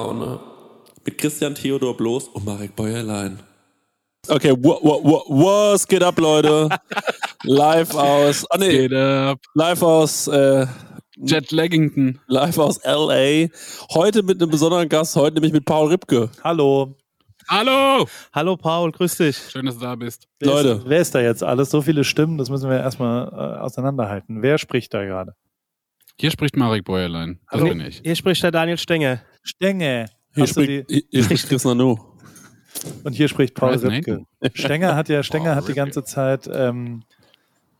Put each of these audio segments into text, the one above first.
Prosecco-Laune. Mit Christian Theodor Bloß und Marek Bäuerlein. Okay, wa- wa- wa- was geht ab, Leute? live aus, ah nee, Geht ab. live aus, äh, Jet Laggington. live aus LA. Heute mit einem besonderen Gast, heute nämlich mit Paul Ripke. Hallo. Hallo! Hallo Paul, grüß dich. Schön, dass du da bist. Wer Leute. Ist, wer ist da jetzt alles? So viele Stimmen, das müssen wir erstmal äh, auseinanderhalten. Wer spricht da gerade? Hier spricht Marek Bäuerlein. Das Hallo. bin ich. Hier spricht der Daniel Stenge. Stenge. Hier spricht, hier, hier spricht Chris Nanu. Und hier spricht Paul Ripke. Stenger hat ja, Stenger hat die ganze Zeit ähm,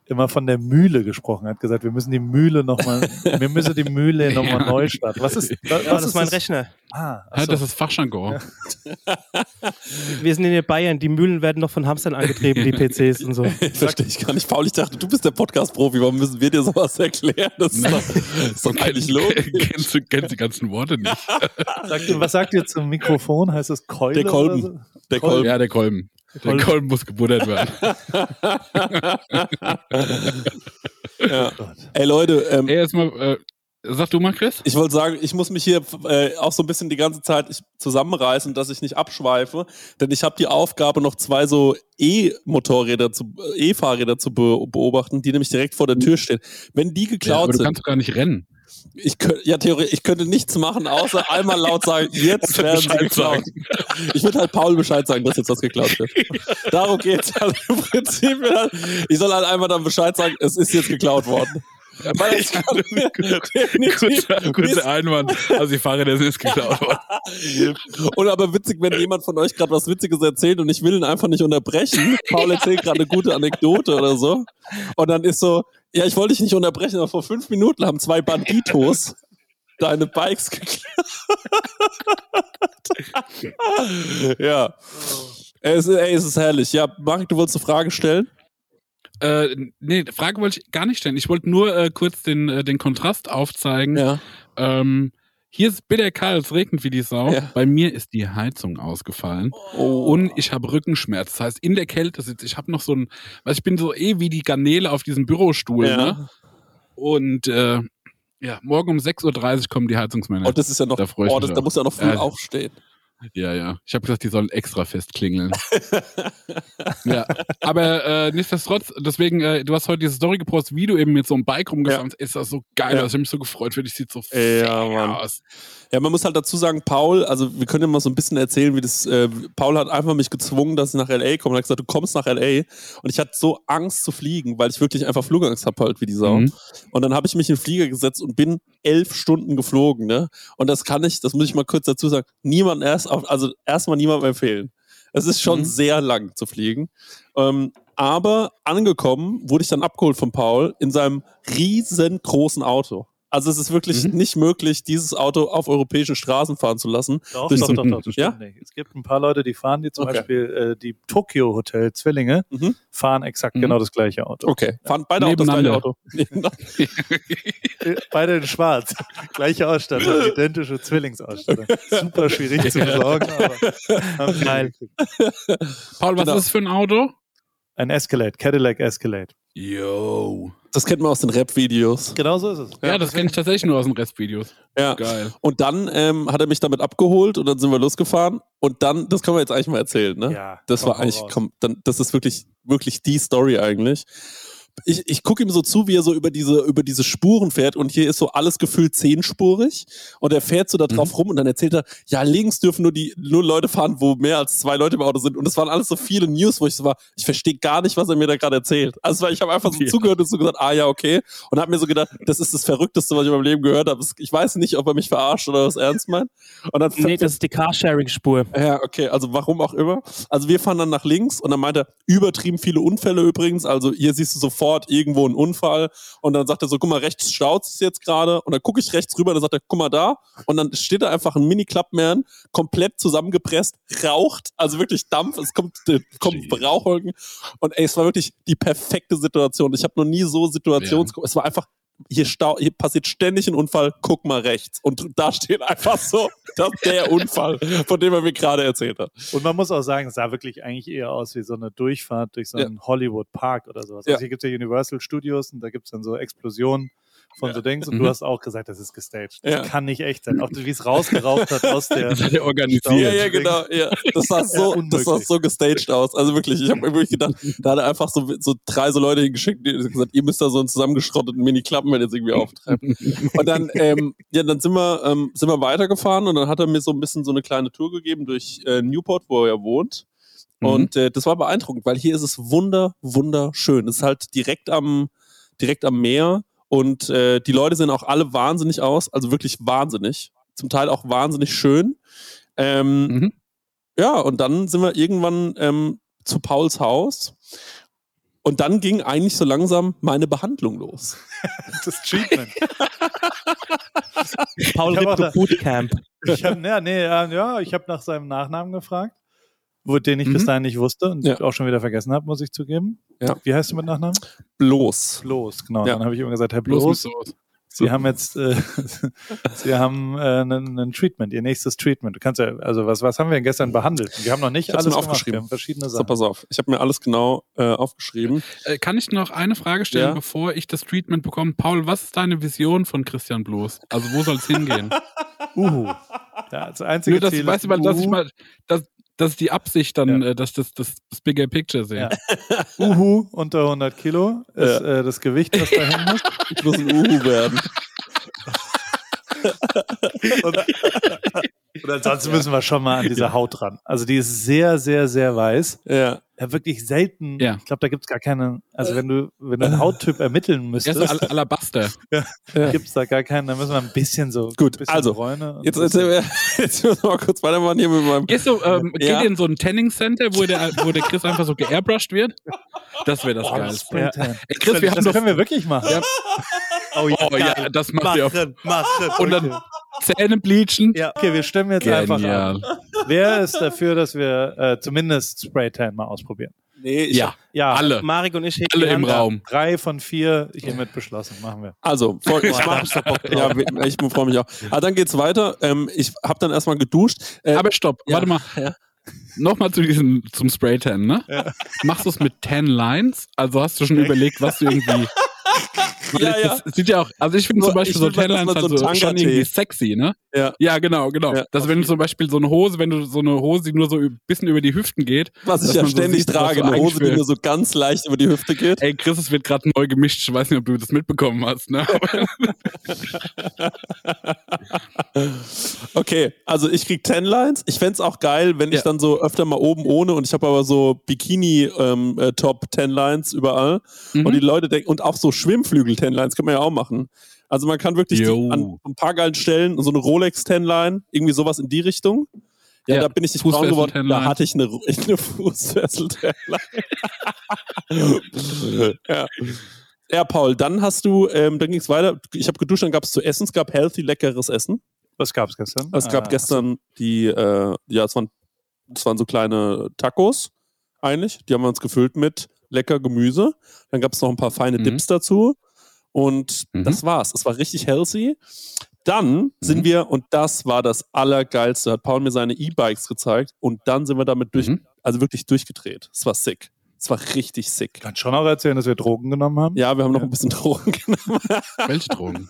immer von der Mühle gesprochen, hat gesagt, wir müssen die Mühle nochmal, wir müssen die Mühle nochmal Ja. neu starten. Was ist, was, Ja, das ist mein Rechner. Ah, Ja, das ist Fachjargon. Wir sind in Bayern. Die Mühlen werden noch von Hamstern angetrieben, die PCs und so. Verstehe ich gar nicht. Paul, ich dachte, du bist der Podcast-Profi. Warum müssen wir dir sowas erklären? Das ist doch, das ist doch eigentlich logisch. Kennst du kennst die ganzen Worte nicht? Sagt was sagt ihr zum Mikrofon? Heißt es Keule? Der Kolben. so? Der Kolben. Kolben. Ja, der Kolben. Der Kolben. Muss gebuttert werden. ja. Ey, Leute, ähm, Ey, erstmal, äh, sag du mal, Chris? Ich wollte sagen, ich muss mich hier äh, auch so ein bisschen die ganze Zeit zusammenreißen, dass ich nicht abschweife, denn ich habe die Aufgabe, noch zwei so E-Motorräder zu, äh, E-Fahrräder zu be beobachten, die nämlich direkt vor der Tür stehen. Wenn die Ja, geklaut aber du sind, kannst gar nicht rennen. Ich könnte, ja theoretisch, ich könnte nichts machen, außer einmal laut sagen, jetzt werden sie geklaut. Ich würde halt Paul Bescheid sagen, dass jetzt was geklaut wird. Darum geht's halt im Prinzip. Ich soll halt einmal dann Bescheid sagen, es ist jetzt geklaut worden. Kurzer, kurzer Einwand. Also die Fahrräder sind jetzt geklaut worden. Und aber witzig, wenn jemand von euch gerade was Witziges erzählt und ich will ihn einfach nicht unterbrechen. Paul erzählt gerade eine gute Anekdote oder so. Und dann ist so, ja, ich wollte dich nicht unterbrechen, aber vor fünf Minuten haben zwei Banditos deine Bikes geklaut. ja. Es, ist- ey, es ist herrlich. Ja, Marek, du wolltest eine Frage stellen? Äh, nee, Frage wollte ich gar nicht stellen. Ich wollte nur äh, kurz den, äh, den Kontrast aufzeigen. Ja. Ähm, hier ist bitter kalt, es regnet wie die Sau. Ja. Bei mir ist die Heizung ausgefallen Oh. und ich habe Rückenschmerz. Das heißt, in der Kälte sitze ich. habe noch so ein, weil ich bin so eh wie die Garnele auf diesem Bürostuhl. Ja. Ne? Und äh, ja, morgen um 6.30 Uhr kommen die Heizungsmänner. Oh, das ist ja noch, Da oh, das, da muss ja noch früh Ja. aufstehen. Ja, ja. Ich habe gesagt, die sollen extra fest klingeln. ja, aber äh, nichtsdestotrotz, deswegen, äh, du hast heute diese Story gepostet, wie du eben mit so einem Bike rumgefahren bist. Ist das so geil. Ja. Ja. Ich habe mich so gefreut, weil ich sieht so Ja, aus. Ja, man muss halt dazu sagen, Paul, also wir können ja mal so ein bisschen erzählen, wie das, äh, Paul hat einfach mich gezwungen, dass ich nach L.A. komme und hat gesagt, du kommst nach L.A. Und ich hatte so Angst zu fliegen, weil ich wirklich einfach Flugangst habe halt wie die Sau. Mhm. Und dann habe ich mich in den Flieger gesetzt und bin elf Stunden geflogen, ne? Und das kann ich, das muss ich mal kurz dazu sagen, niemand erst, auf, also erstmal niemandem empfehlen. Es ist schon Mhm. sehr lang zu fliegen. Ähm, aber angekommen wurde ich dann abgeholt von Paul in seinem riesengroßen Auto. Also es ist wirklich Mhm. nicht möglich, dieses Auto auf europäischen Straßen fahren zu lassen. Doch, Durch doch, so- doch, doch, das Ja? stimmt nicht. Es gibt ein paar Leute, die fahren, die zum Okay. Beispiel äh, die Tokyo Hotel Zwillinge, Mhm. fahren exakt Mhm. genau das gleiche Auto. Okay, fahren beide Autos das gleiche. Auto. Beide in schwarz. Gleiche Ausstattung, identische Zwillingsausstattung. Super schwierig zu besorgen, aber Geil. Paul, was Genau. ist das für ein Auto? Ein Escalade, Cadillac Escalade. Yo. Das kennt man aus den Rap-Videos. Genau so ist es. Ja, das kenne ich tatsächlich nur aus den Restvideos. Ja. Geil. Und dann ähm, hat er mich damit abgeholt und dann sind wir losgefahren. Und dann, das können wir jetzt eigentlich mal erzählen, ne? Ja, Das komm, war eigentlich, komm, dann, das ist wirklich, wirklich die Story eigentlich. Ich, ich gucke ihm so zu, wie er so über diese, über diese Spuren fährt und hier ist so alles gefühlt zehnspurig und er fährt so da drauf Mhm. rum und dann erzählt er, ja, links dürfen nur die, nur Leute fahren, wo mehr als zwei Leute im Auto sind und das waren alles so viele News, wo ich so war, ich verstehe gar nicht, was er mir da gerade erzählt. Also ich habe einfach so Ja. zugehört und so gesagt, ah ja, okay und habe mir so gedacht, das ist das Verrückteste, was ich in meinem Leben gehört habe. Ich weiß nicht, ob er mich verarscht oder was ernst meint. Und dann Nee, das ist die Carsharing-Spur. ja, okay, also warum auch immer. Also wir fahren dann nach links und dann meint er, übertrieben viele Unfälle übrigens. Also hier siehst du sofort irgendwo einen Unfall und dann sagt er so, guck mal, rechts staut es jetzt gerade und dann gucke ich rechts rüber und dann sagt er, guck mal da und dann steht da einfach ein Mini-Clubman, komplett zusammengepresst, raucht, also wirklich Dampf, es kommt, äh, kommt. Rauchwolken und ey, es war wirklich die perfekte Situation. Ich habe noch nie so Situations... Es war einfach hier, stau hier passiert ständig ein Unfall, guck mal rechts. Und da steht einfach so das ist der Unfall, von dem er mir gerade erzählt hat. Und man muss auch sagen, es sah wirklich eigentlich eher aus wie so eine Durchfahrt durch so einen Hollywood Park oder sowas. Ja. Also hier gibt es ja Universal Studios und da gibt es dann so Explosionen von so Dings und Mhm. du hast auch gesagt, das ist gestaged. Das Ja. kann nicht echt sein. Auch wie es rausgeraucht hat aus der. Das hat er organisiert. Ja, ja, genau. Ja. Das sah so, Ja, das sah so gestaged aus. Also wirklich, ich habe mir wirklich gedacht, da hat er einfach so, so drei so Leute hingeschickt, die haben gesagt, ihr müsst da so einen zusammengeschrotteten Mini-Klappen jetzt irgendwie auftreiben. Und dann, ähm, ja, dann sind wir, ähm, sind wir weitergefahren und dann hat er mir so ein bisschen so eine kleine Tour gegeben durch äh, Newport, wo er wohnt. Mhm. Und äh, das war beeindruckend, weil hier ist es wunder, wunderschön. Es ist halt direkt am, direkt am Meer und äh, die Leute sehen auch alle wahnsinnig aus, also wirklich wahnsinnig. Zum Teil auch wahnsinnig schön. Ähm, Mhm. ja, und dann sind wir irgendwann ähm, zu Pauls Haus. Und dann ging eigentlich so langsam meine Behandlung los. Das Treatment. Paul da- Bootcamp. Ich habe ja, nee, ja, ich habe nach seinem Nachnamen gefragt, wo, den ich bis Mhm. dahin nicht wusste und Ja. auch schon wieder vergessen habe, muss ich zugeben. Ja. Wie heißt du mit Nachnamen? Bloß. Bloß, genau. Ja. Dann habe ich immer gesagt, Herr Bloß Bloß. Sie haben jetzt, äh, Sie haben äh, einen, einen Treatment, Ihr nächstes Treatment. Du kannst ja, also was, was haben wir denn gestern behandelt? Wir haben noch nicht Ich alles mir gemacht. aufgeschrieben. Wir haben verschiedene So, Sachen. pass auf. Ich habe mir alles genau äh, aufgeschrieben. Äh, Kann ich noch eine Frage stellen, Ja. bevor ich das Treatment bekomme? Paul, was ist deine Vision von Christian Bloß? Also wo soll es hingehen? Uhu. Ja, das einzige Nur, dass, Ziel weißt du, ist dass ich mal, dass, dass die Absicht dann, Ja. äh, dass das, das, das Bigger Picture sehe. Ja. Uhu unter 100 Kilo ist äh, das Gewicht, was dahin muss. Ich muss ein Uhu werden. Und, und ansonsten müssen wir schon mal an diese Haut ran. Also die ist sehr, sehr, sehr weiß. Ja. Ja, wirklich selten. Ja. Ich glaube, da gibt es gar keine. Also wenn du, wenn du einen Hauttyp ermitteln Er müsstest, so Al Alabaster. Ja. gibt es da gar keinen. Da müssen wir ein bisschen so. Gut, ein bisschen also, Bräune Jetzt, jetzt, bisschen- jetzt müssen wir mal kurz weitermachen hier mit meinem. Gehst du, ähm, Ja. geht ihr in so ein Tanning Center, wo der, wo der Chris einfach so geairbrushed wird? Das wäre das Oh, das Geilste. Spraytan. Ey, Chris, wir haben das doch, können wir wirklich machen. Ja. Oh, ja, oh ja, das macht ihr auf Machen, machen. Und dann- okay. Zähne bleachen. Ja, okay, wir stimmen jetzt einfach Genial. ab. Wer ist dafür, dass wir äh, zumindest Spraytan mal ausprobieren? Nee, ich Ja, Ja, alle. Marek und ich Alle im. Raum. drei von vier hiermit beschlossen. Machen wir. Also, voll, ich, ja, ich freue mich auch. Aber dann geht's weiter. Ähm, ich habe dann erstmal geduscht. Äh, Aber stopp, ja. warte mal. Ja. Nochmal zu diesem, zum Spray-Tan, ne? Machst du es mit 10 Lines? Also hast du schon überlegt, was du irgendwie. Weil Ja, das sieht ja auch, also ich finde zum Beispiel ich so will mal, 10 dass Lines man halt so so schon irgendwie sexy, ne? Ja. Ja, genau, genau. Ja, dass wenn du zum Beispiel so eine Hose, wenn du so eine Hose, die nur so ein bisschen über die Hüften geht. was ich ja so ständig sieht, trage, eine Hose, die nur so ganz leicht über die Hüfte geht. Ey, Chris, es wird gerade neu gemischt. Ich weiß nicht, ob du das mitbekommen hast, ne? Okay, also ich krieg 10 Lines. Ich fänd's auch geil, wenn ich Ja. dann so öfter mal oben ohne und ich habe aber so Bikini-Top 10 Lines überall. Mhm. Und die Leute denken, und auch so Schwimmflügel 10 Lines kann man ja auch machen. Also man kann wirklich die, an ein paar geilen Stellen so eine Rolex 10 Line, irgendwie sowas in die Richtung. Ja, Ja, da bin ich nicht braun geworden. 10 Da hatte ich eine, eine Fußfessel 10 Line. ja. Ja, Paul, dann hast du, ähm, dann ging's weiter. Ich habe geduscht, dann gab's zu essen. Es gab healthy, leckeres Essen. Was gab's gestern? Es gab Ah, gestern die, äh, ja, es waren, es waren so kleine Tacos eigentlich. Die haben wir uns gefüllt mit lecker Gemüse. Dann gab es noch ein paar feine Mhm. Dips dazu. Und Mhm. das war's. Es war richtig healthy. Dann sind Mhm. wir, und das war das Allergeilste, hat Paul mir seine E-Bikes gezeigt und dann sind wir damit durch, Mhm. also wirklich durchgedreht. Es war sick. Es war richtig sick. Ich kann schon auch erzählen, dass wir Drogen genommen haben. Ja, wir haben noch Ja. ein bisschen Drogen genommen. Welche Drogen?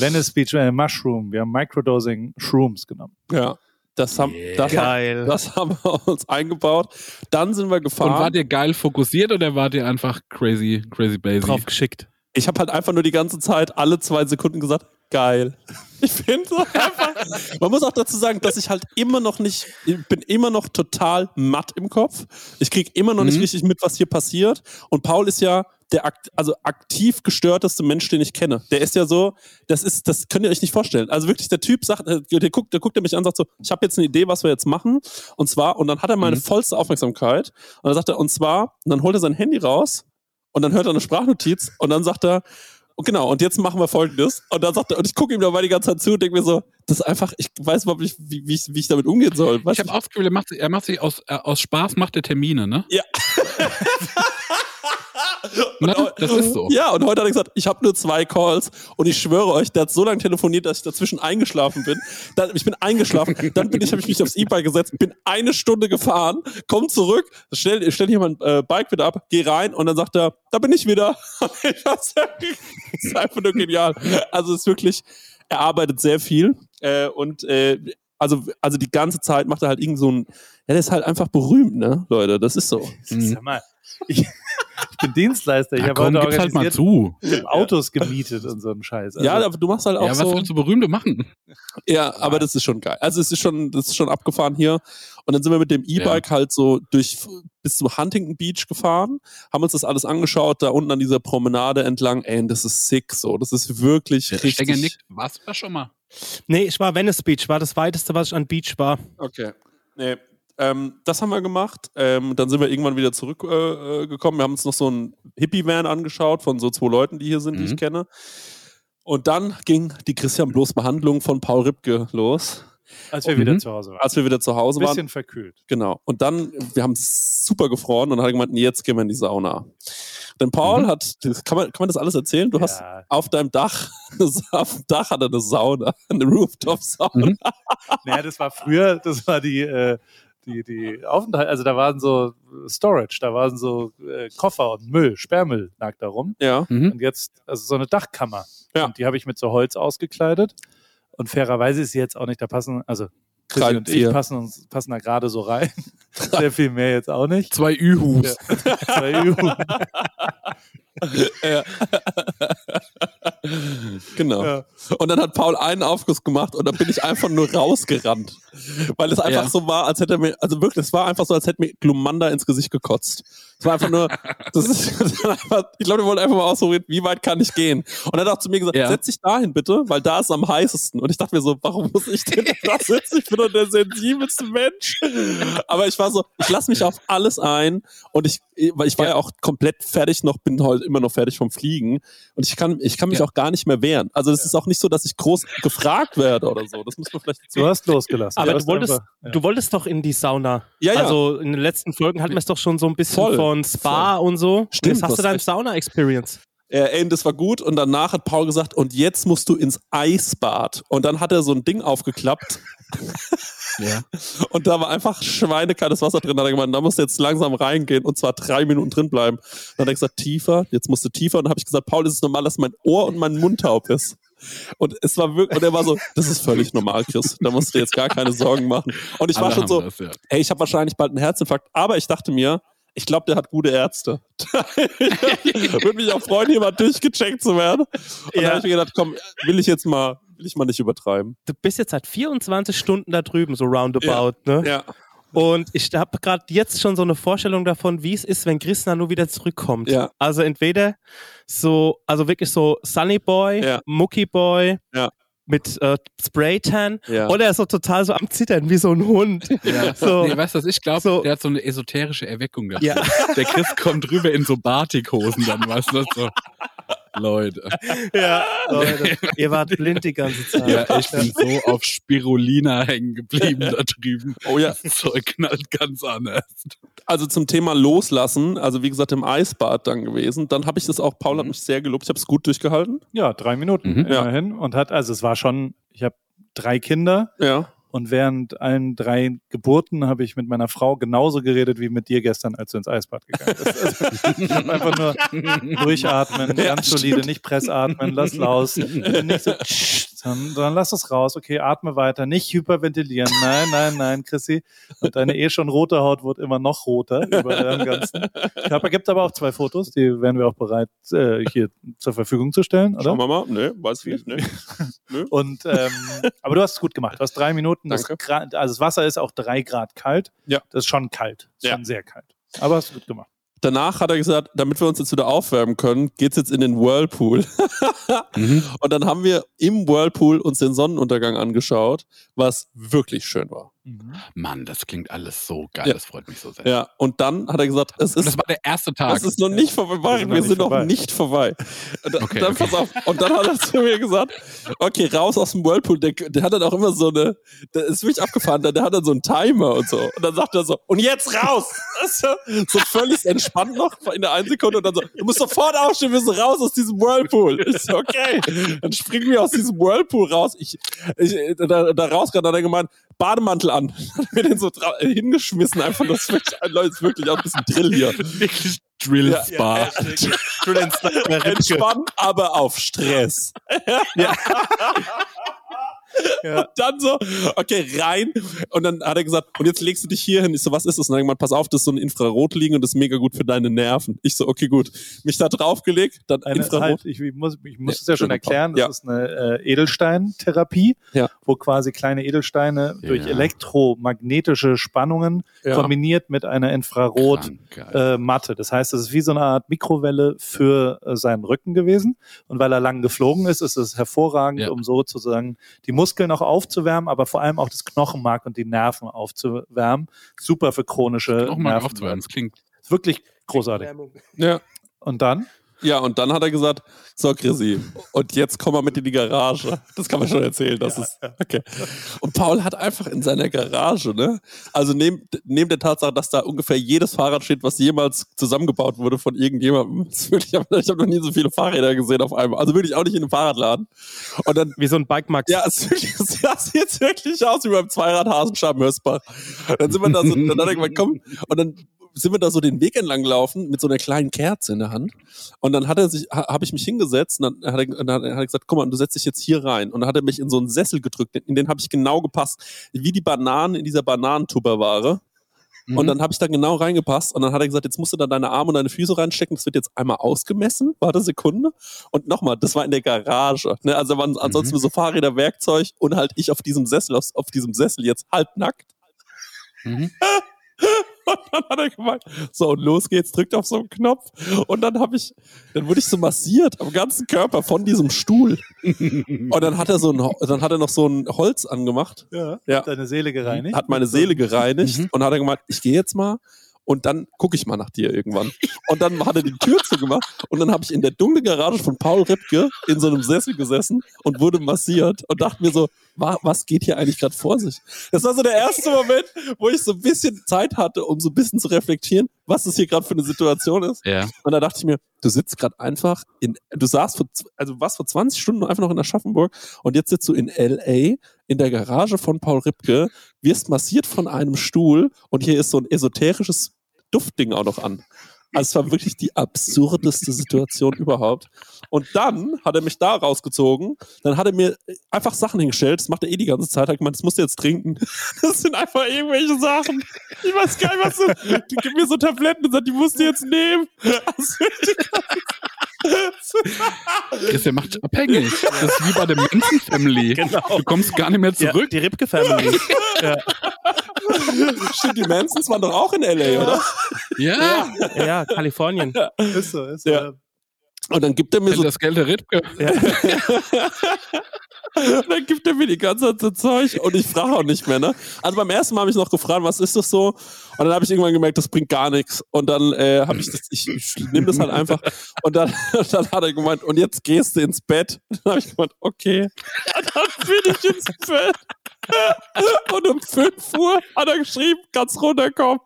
Venice Beach äh, Mushroom. Wir haben Microdosing Shrooms genommen. Ja. Das haben, Yeah. das, haben, das haben wir uns eingebaut. Dann sind wir Und gefahren. wart ihr geil fokussiert oder wart ihr einfach crazy, crazy baby? Drauf geschickt. Ich habe halt einfach nur die ganze Zeit alle zwei Sekunden gesagt, geil. Ich finde so einfach. Man muss auch dazu sagen, dass ich halt immer noch nicht, ich bin immer noch total matt im Kopf. Ich krieg immer noch nicht Mhm. richtig mit, was hier passiert. Und Paul ist ja der akt, also aktiv gestörteste Mensch, den ich kenne. Der ist ja so, das ist, das könnt ihr euch nicht vorstellen. Also wirklich, der Typ sagt, äh, der guckt, der guckt er mich an, und sagt so, ich habe jetzt eine Idee, was wir jetzt machen. Und zwar, und dann hat er meine Mhm. vollste Aufmerksamkeit. Und dann sagt er, und zwar, und dann holt er sein Handy raus und dann hört er eine Sprachnotiz und dann sagt er, und genau, und jetzt machen wir folgendes. Und dann sagt er, und ich gucke ihm dabei die ganze Zeit zu und denke mir so, das ist einfach, ich weiß überhaupt nicht, wie, wie, ich, wie ich damit umgehen soll. Weißt Ich habe auch das Gefühl, er macht, sich- er macht sich aus, äh, aus Spaß macht er Termine, ne? Na, das ist so. Ja, und heute hat er gesagt, ich habe nur zwei Calls und ich schwöre euch, der hat so lange telefoniert, dass ich dazwischen eingeschlafen bin. Dann, ich bin eingeschlafen, dann bin ich, habe ich mich aufs E-Bike gesetzt, bin eine Stunde gefahren, komm zurück, stell, stell hier mein äh, Bike wieder ab, geh rein und dann sagt er, da bin ich wieder. Das ist einfach nur genial. Also es ist wirklich, er arbeitet sehr viel äh, und äh, also, also die ganze Zeit macht er halt irgend so ein, ja, der ist halt einfach berühmt, ne, Leute, das ist so. Sag mal, ich, ich bin Dienstleister. Ich Ja, habe komm, heute gib's halt mal organisiert, zu. Autos gemietet und so einen Scheiß. Also, Ja, aber du machst halt auch Ja, was so. willst du Berühmte machen? Ja, aber das ist schon geil. Also es ist schon, das ist schon abgefahren hier. Und dann sind wir mit dem E-Bike halt so durch bis zu Huntington Beach gefahren, haben uns das alles angeschaut, da unten an dieser Promenade entlang. Ey, das ist sick so. Das ist wirklich Der richtig. Nickt. Warst du da schon mal? Nee, ich war Venice Beach, war das weiteste, was ich an Beach war. Okay. Nee. Ähm, das haben wir gemacht. Ähm, dann sind wir irgendwann wieder zurückgekommen. Äh, gekommen. wir haben uns noch so einen Hippie-Van angeschaut von so zwei Leuten, die hier sind, die Mhm. ich kenne. Und dann ging die Christian Bloß Behandlung von Paul Ripke los, als wir wieder Mhm. zu Hause waren. als wir wieder zu Hause Ein waren. bisschen verkühlt. Genau. Und dann, wir haben super gefroren und dann hat er gemeint, nee, jetzt gehen wir in die Sauna. Denn Paul Mhm. hat, kann, man, kann man das alles erzählen? Du hast Ja. auf deinem Dach, auf dem Dach hat er eine Sauna, eine Rooftop-Sauna. Mhm. Naja, das war früher, das war die, äh, die, die Aufenthalt, also da waren so Storage, da waren so äh, Koffer und Müll, Sperrmüll lag da rum. Ja. Mhm. Und jetzt, also so eine Dachkammer. Ja. Und die habe ich mit so Holz ausgekleidet. Und fairerweise ist sie jetzt auch nicht, da passen, also Chrissy und ich passen, uns, passen da gerade so rein. Sehr viel mehr jetzt auch nicht. Zwei Ü-Hus. Ja. Zwei Übungen. ja. genau. Ja. Und dann hat Paul einen Aufguss gemacht und dann bin ich einfach nur rausgerannt. Weil es einfach Ja. so war, als hätte er mir, also wirklich, es war einfach so, als hätte mir Glumanda ins Gesicht gekotzt. Es war einfach nur, das ist, das ist einfach, ich glaube, wir wollten einfach mal ausprobieren, wie weit kann ich gehen? Und er hat auch zu mir gesagt, Ja. setz dich dahin bitte, weil da ist es am heißesten. Und ich dachte mir so, warum muss ich denn da sitzen? Ich bin doch der sensibelste Mensch. Aber ich war so, ich lasse mich auf alles ein und ich, weil ich war ja. auch komplett fertig noch, bin heute immer noch fertig vom Fliegen und ich kann, ich kann mich Ja. auch gar nicht mehr wehren. Also es ist auch nicht so, dass ich groß gefragt werde oder so. Das muss man vielleicht Du hast losgelassen. Aber Du du hast wolltest, einfach- ja. du wolltest doch in die Sauna. Ja, ja. Also in den letzten Folgen hatten wir es doch schon so ein bisschen Voll. von Spa und so. Stimmt, Jetzt hast du deine. Sauna-Experience. Äh, ey, das war gut. Und danach hat Paul gesagt, und jetzt musst du ins Eisbad. Und dann hat er so ein Ding aufgeklappt Ja. und da war einfach schweinekaltes Wasser drin. Da hat er gemeint, da musst du jetzt langsam reingehen und zwar drei Minuten drin bleiben. Dann hat er gesagt, tiefer, jetzt musst du tiefer. Und dann habe ich gesagt, Paul, ist es normal, dass mein Ohr und mein Mund taub ist? Und es war wirklich, und er war so, das ist völlig normal, Chris. Da musst du dir jetzt gar keine Sorgen machen. Und ich war Alle schon haben so, Das, ja. hey, ich habe wahrscheinlich bald einen Herzinfarkt. Aber ich dachte mir, ich glaube, der hat gute Ärzte. Würde mich auch freuen, hier mal durchgecheckt zu werden. Und dann Ja. habe ich mir gedacht, komm, will ich jetzt mal, will ich mal nicht übertreiben. Du bist jetzt seit 24 Stunden da drüben, so roundabout. Ne? Ja. Und ich habe gerade jetzt schon so eine Vorstellung davon, wie es ist, wenn Christian nur wieder zurückkommt. Ja. Also entweder so, also wirklich so Sunny Boy, Ja. Mucky Boy Ja. mit äh, Spraytan Ja. oder er ist so total so am Zittern wie so ein Hund. Ja. So. Nee, weißt du, was ich glaube? So. Der hat so eine esoterische Erweckung gehabt. Ja. Der Chris kommt rüber in so Batikhosen dann, weißt du, so. Leute. Ja, Leute, ihr wart blind die ganze Zeit. Ja, ich bin so auf Spirulina hängen geblieben da drüben. Oh ja. Das Zeug knallt ganz anders. Also zum Thema Loslassen, also wie gesagt im Eisbad dann gewesen. Dann habe ich das auch, Paul hat mich sehr gelobt, ich habe es gut durchgehalten. Ja, drei Minuten Mhm. Immerhin. Und hat, also es war schon, ich habe drei Kinder Ja. Und während allen drei Geburten habe ich mit meiner Frau genauso geredet wie mit dir gestern, als du ins Eisbad gegangen bist. Also, ich habe einfach nur durchatmen, Ja, ganz solide, stimmt. nicht pressatmen, lass raus. Nicht so, sondern, sondern lass es raus, okay, atme weiter, nicht hyperventilieren. Nein, nein, nein, Chrissy. Und deine eh schon rote Haut wird immer noch roter über deinem ganzen Körper. Gibt aber auch zwei Fotos, die wären wir auch bereit, äh, hier zur Verfügung zu stellen, oder? Schauen wir mal. Nee, weiß nicht. Nee. Und ähm, aber du hast es gut gemacht. Du hast drei Minuten. Das also das Wasser ist auch drei Grad kalt. Ja. Das ist schon kalt. Ist Ja. Schon sehr kalt. Aber hast du gut gemacht. Danach hat er gesagt, damit wir uns jetzt wieder aufwärmen können, geht's jetzt in den Whirlpool. Mhm. Und dann haben wir im Whirlpool uns den Sonnenuntergang angeschaut, was wirklich schön war. Mann, das klingt alles so geil. Ja. Das freut mich so sehr. Ja, und dann hat er gesagt, es ist das war der erste Tag. Das ist noch nicht vorbei. sind Wir sind noch nicht vorbei. Und dann, Okay, dann okay. pass auf. Und dann hat er zu mir gesagt, okay, raus aus dem Whirlpool. Der, der hat dann auch immer so eine, der ist wirklich abgefahren, der, der hat dann so einen Timer und so. Und dann sagt er so, und jetzt raus! So, so völlig entspannt noch in der einen Sekunde und dann so, du musst sofort aufstehen, wir müssen raus aus diesem Whirlpool. Ich so, okay. Dann springen wir aus diesem Whirlpool raus. Ich, ich da, da rausgegangen, dann hat er gemeint, Bademantel an. Dann hat mir den so hingeschmissen, einfach, das ist wirklich, Leute, ist wirklich auch ein bisschen Drill hier. wirklich Drill Spa. Entspannt, aber auf Stress. Ja. Und dann so, okay, rein. Und dann hat er gesagt, und jetzt legst du dich hier hin. Ich so, was ist das? Und dann hat er pass auf, das ist so ein Infrarotliegen und das ist mega gut für deine Nerven. Ich so, okay, gut. Mich da draufgelegt, dann Eine, Infrarot. halt, ich, ich muss, ich muss Ja, es ja schon erklären, das ja. ist eine äh, Edelsteintherapie, Ja. wo quasi kleine Edelsteine durch Ja. elektromagnetische Spannungen Ja. kombiniert mit einer Infrarot Krank, geil. äh. Das heißt, es ist wie so eine Art Mikrowelle für äh, seinen Rücken gewesen. Und weil er lang geflogen ist, ist es hervorragend, Ja. um sozusagen die Muskeln auch aufzuwärmen, aber vor allem auch das Knochenmark und die Nerven aufzuwärmen. Super für chronische Noch mal Nerven. aufzuwärmen. Das klingt Ist wirklich großartig. Ja. Und dann? Ja, und dann hat er gesagt, so Chrissy, und jetzt komm mal mit in die Garage. Das kann man schon erzählen, das ist, okay. Und Paul hat einfach in seiner Garage, ne, also neben, neben der Tatsache, dass da ungefähr jedes Fahrrad steht, was jemals zusammengebaut wurde von irgendjemandem, ich habe hab noch nie so viele Fahrräder gesehen auf einmal, also wirklich auch nicht in einem Fahrradladen. Und dann, Wie so ein Bike Max. ja, es, sieht jetzt wirklich aus wie beim Zweirad Hasenscham Mösbach. Dann sind wir da so, dann hat er gemeint, komm, und dann sind wir da so den Weg entlang gelaufen mit so einer kleinen Kerze in der Hand. Und dann hat er sich, ha, habe ich mich hingesetzt und dann hat, er, und dann hat er gesagt, guck mal, du setzt dich jetzt hier rein. Und dann hat er mich in so einen Sessel gedrückt, in den habe ich genau gepasst, wie die Bananen in dieser Bananentupperware. Und dann habe ich da genau reingepasst und dann hat er gesagt, jetzt musst du da deine Arme und deine Füße reinstecken, das wird jetzt einmal ausgemessen, warte Sekunde. Und nochmal, das war in der Garage. Ne? Also waren ansonsten so Fahrräder, Werkzeug und halt ich auf diesem Sessel, auf, auf diesem Sessel jetzt halbnackt. Mhm. Und dann hat er gemeint, so und los geht's, drückt auf so einen Knopf. Und dann habe ich, dann wurde ich so massiert am ganzen Körper von diesem Stuhl. Und dann hat er so ein, dann hat er noch so ein Holz angemacht Ja. Ja. Deine Seele gereinigt. hat meine Seele gereinigt Mhm. und hat er gemeint, ich gehe jetzt mal und dann gucke ich mal nach dir irgendwann. Und dann hat er die Tür zugemacht und dann habe ich in der dunklen Garage von Paul Ripke in so einem Sessel gesessen und wurde massiert und dachte mir so, wa was geht hier eigentlich gerade vor sich? Das war so der erste Moment, wo ich so ein bisschen Zeit hatte, um so ein bisschen zu reflektieren, was das hier gerade für eine Situation ist. Ja. Und da dachte ich mir, du sitzt gerade einfach in, du saßt vor, also warst vor 20 Stunden einfach noch in Aschaffenburg und jetzt sitzt du in LA in der Garage von Paul Ripke, wirst massiert von einem Stuhl und hier ist so ein esoterisches Duftding auch noch an. Also es war wirklich die absurdeste Situation überhaupt. Und dann hat er mich da rausgezogen, dann hat er mir einfach Sachen hingestellt, das macht er eh die ganze Zeit, hat gemeint, das musst du jetzt trinken. Das sind einfach irgendwelche Sachen. Ich weiß gar nicht, was du, gib mir so Tabletten und sagt, die musst du jetzt nehmen. Also, Chris, der macht abhängig. Das ist wie bei der Manson Family. Genau. Du kommst gar nicht mehr Ja, zurück. die Ripke Family. Stimmt, die Mansons waren doch auch in L.A., oder? Ja. Ja, ja, Kalifornien. ist so, ist so. Ja. Und dann gibt er mir so, Das Geld der Rittke. dann gibt er mir die ganze Zeit so Zeug und ich frage auch nicht mehr, ne? Also beim ersten Mal habe ich noch gefragt, was ist das so? Und dann habe ich irgendwann gemerkt, das bringt gar nichts. Und dann äh, habe ich das, ich, ich nehme das halt einfach. Und dann, dann hat er gemeint, und jetzt gehst du ins Bett. Dann habe ich gemeint, okay. Und dann bin ich ins Bett. Und um 5 Uhr hat er geschrieben, kannst runterkommen.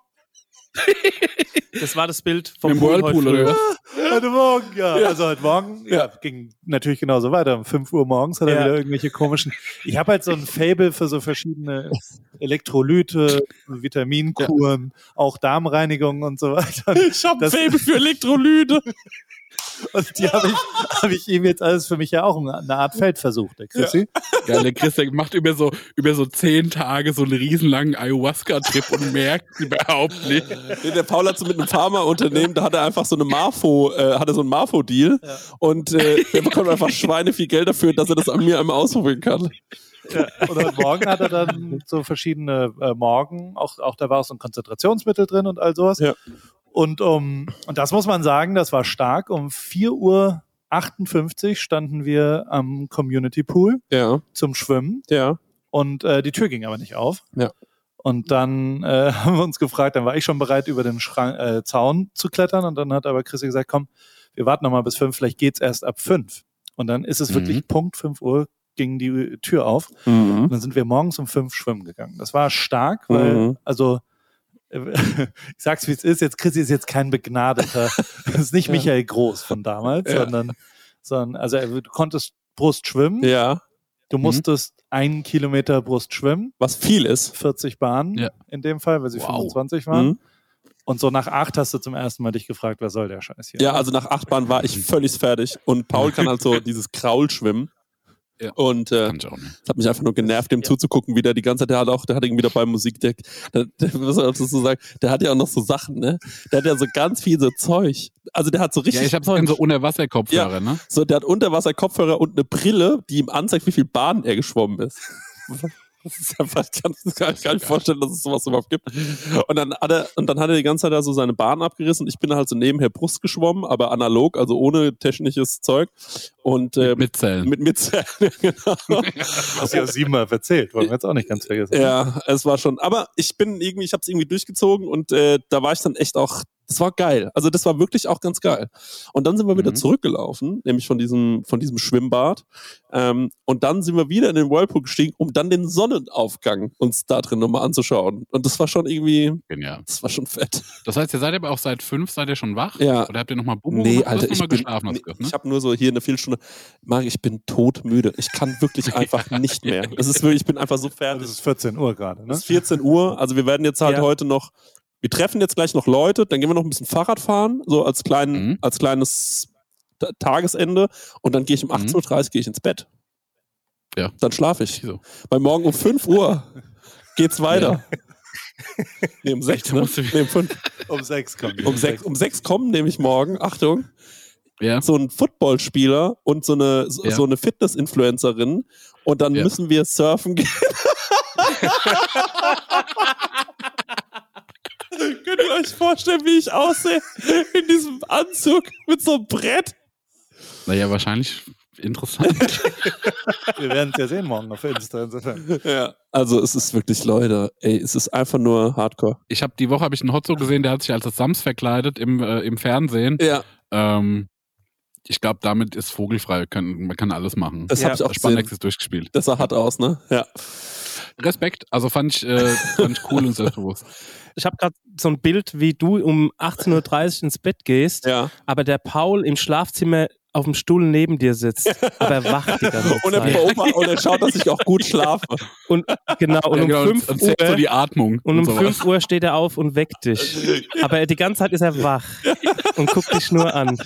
Das war das Bild vom Im Pool Whirlpool heute oder früh. Heute Morgen, ja. Ja. Also heute Morgen, ja, ging natürlich genauso weiter. Um 5 Uhr morgens hat er Ja. wieder irgendwelche komischen. Ich habe halt so ein Fable für so verschiedene Elektrolyte, Vitaminkuren, auch Darmreinigung und so weiter. Ich habe Das- Faible für Elektrolyte. Und die habe ich, hab ich ihm jetzt alles für mich ja auch eine Art Feldversuch, der Chrissy. Geil, der Chris, der macht über so, über so zehn Tage so einen riesenlangen Ayahuasca-Trip und merkt überhaupt nicht. Nee, Der Paul hat so mit einem Pharmaunternehmen, da hat er einfach so eine Marfo, äh, hat er so einen Marfo-Deal und äh, der bekommt einfach Schweine viel Geld dafür, dass er das an mir einmal ausprobieren kann. Ja. Und heute Morgen hat er dann so verschiedene äh, Morgen, auch, auch da war auch so ein Konzentrationsmittel drin und all sowas. Ja. Und, um, und das muss man sagen, das war stark. Um 4.58 Uhr standen wir am Community Pool Ja, zum Schwimmen ja. und äh, die Tür ging aber nicht auf. Ja. Und dann äh, haben wir uns gefragt, dann war ich schon bereit, über den Schrank, äh, Zaun zu klettern. Und dann hat aber Chrissy gesagt, komm, wir warten noch mal bis fünf, vielleicht geht's erst ab fünf. Und dann ist es Mhm. wirklich Punkt fünf Uhr ging die Tür auf. Mhm. Und dann sind wir morgens um fünf schwimmen gegangen. Das war stark, weil, Mhm. also, ich sag's wie es ist, jetzt Chrissy ist jetzt kein begnadeter, das ist nicht Michael Groß von damals, Ja. sondern, sondern, also du konntest Brust schwimmen, Ja, du musstest einen Kilometer Brust schwimmen, was viel ist. 40 Bahnen Ja. in dem Fall, weil sie Wow. 25 waren. Mhm. Und so nach acht hast du zum ersten Mal dich gefragt, was soll der Scheiß hier? Ja, also nach acht Bahnen war ich völlig fertig. Und Paul kann halt so dieses Kraul schwimmen. Ja. Und äh, es hat mich einfach nur genervt, dem zuzugucken, wie der die ganze Zeit, der hat auch, der hat irgendwie dabei Musik, der, der, der, dazu sagen, der hat ja auch noch so Sachen, ne? Der hat ja so ganz viel so Zeug. Also der hat so richtig Ja, ich Zeug. dann so Unterwasserkopfhörer, Ja. ne? So, der hat Unterwasser-Kopfhörer und eine Brille, die ihm anzeigt, wie viel Bahnen er geschwommen ist. Das ist einfach, ich kann ich gar nicht vorstellen, dass es sowas überhaupt gibt. Und dann hat er, und dann hat er die ganze Zeit da so seine Bahn abgerissen. Ich bin halt so nebenher Brust geschwommen, aber analog, also ohne technisches Zeug. Und äh, Mit Mitzellen. mit Mitzellen, genau. Hast du ja siebenmal erzählt, wollen wir jetzt auch nicht ganz vergessen. Ja, es war schon. Aber ich bin irgendwie, ich habe es irgendwie durchgezogen und äh, da war ich dann echt auch. Das war geil. Also das war wirklich auch ganz geil. Und dann sind wir wieder Mhm. zurückgelaufen, nämlich von diesem von diesem Schwimmbad. Ähm, und dann sind wir wieder in den Whirlpool gestiegen, um dann den Sonnenaufgang uns da drin nochmal anzuschauen. Und das war schon irgendwie, Genial. das war schon fett. Das heißt, ihr seid aber auch seit fünf, seid ihr schon wach? Ja. Oder habt ihr nochmal Bobo Nee, Alter, ich bin, nee, ne? ich habe nur so hier eine Viertelstunde. Marc, ich bin todmüde. Ich kann wirklich einfach nicht mehr. Es ist wirklich, ich bin einfach so fertig. Das ist 14 Uhr gerade, Es ne? ist 14 Uhr, also wir werden jetzt halt Ja. heute noch, wir treffen jetzt gleich noch Leute, dann gehen wir noch ein bisschen Fahrrad fahren, so als, kleinen, Mhm. als kleines Ta- Tagesende und dann gehe ich um Mhm. 18.30 Uhr gehe ich ins Bett. Ja. Dann schlafe ich. So. Weil morgen um 5 Uhr geht's weiter. Nee, um 6, Da ne? Nee, um 5. Um sechs kommt die. Um 6, um 6 kommen nämlich morgen, Achtung, Ja. so ein Footballspieler und so eine, so, Ja. so eine Fitness-Influencerin und dann Ja. müssen wir surfen gehen. Könnt ihr euch vorstellen, wie ich aussehe in diesem Anzug mit so einem Brett? Naja, wahrscheinlich interessant. Wir werden es ja sehen morgen auf Insta. Insofern. Ja. Also es ist wirklich, Leute, ey, es ist einfach nur Hardcore. ich habe die Woche habe ich einen Hotzo gesehen, der hat sich als Sams verkleidet im, äh, im Fernsehen. Ja, Ähm, ich glaube, damit ist vogelfrei. Kann, man kann alles machen. das Ja, habe ich auch Spandex gesehen. ist durchgespielt. Das sah hart aus, ne? Ja. Respekt. Also fand ich, äh, fand ich cool und selbstbewusst. Ich habe gerade so ein Bild, wie du um 18.30 Uhr ins Bett gehst, Ja. aber der Paul im Schlafzimmer auf dem Stuhl neben dir sitzt, aber wach die ganze Und er, Zeit. beobachtet, und er schaut, dass ich auch gut schlafe. Und genau, und Ja, um genau, 5 und zählt so Uhr die Atmung. und um sowas. 5 Uhr steht er auf und weckt dich. Aber die ganze Zeit ist er wach und guckt dich nur an.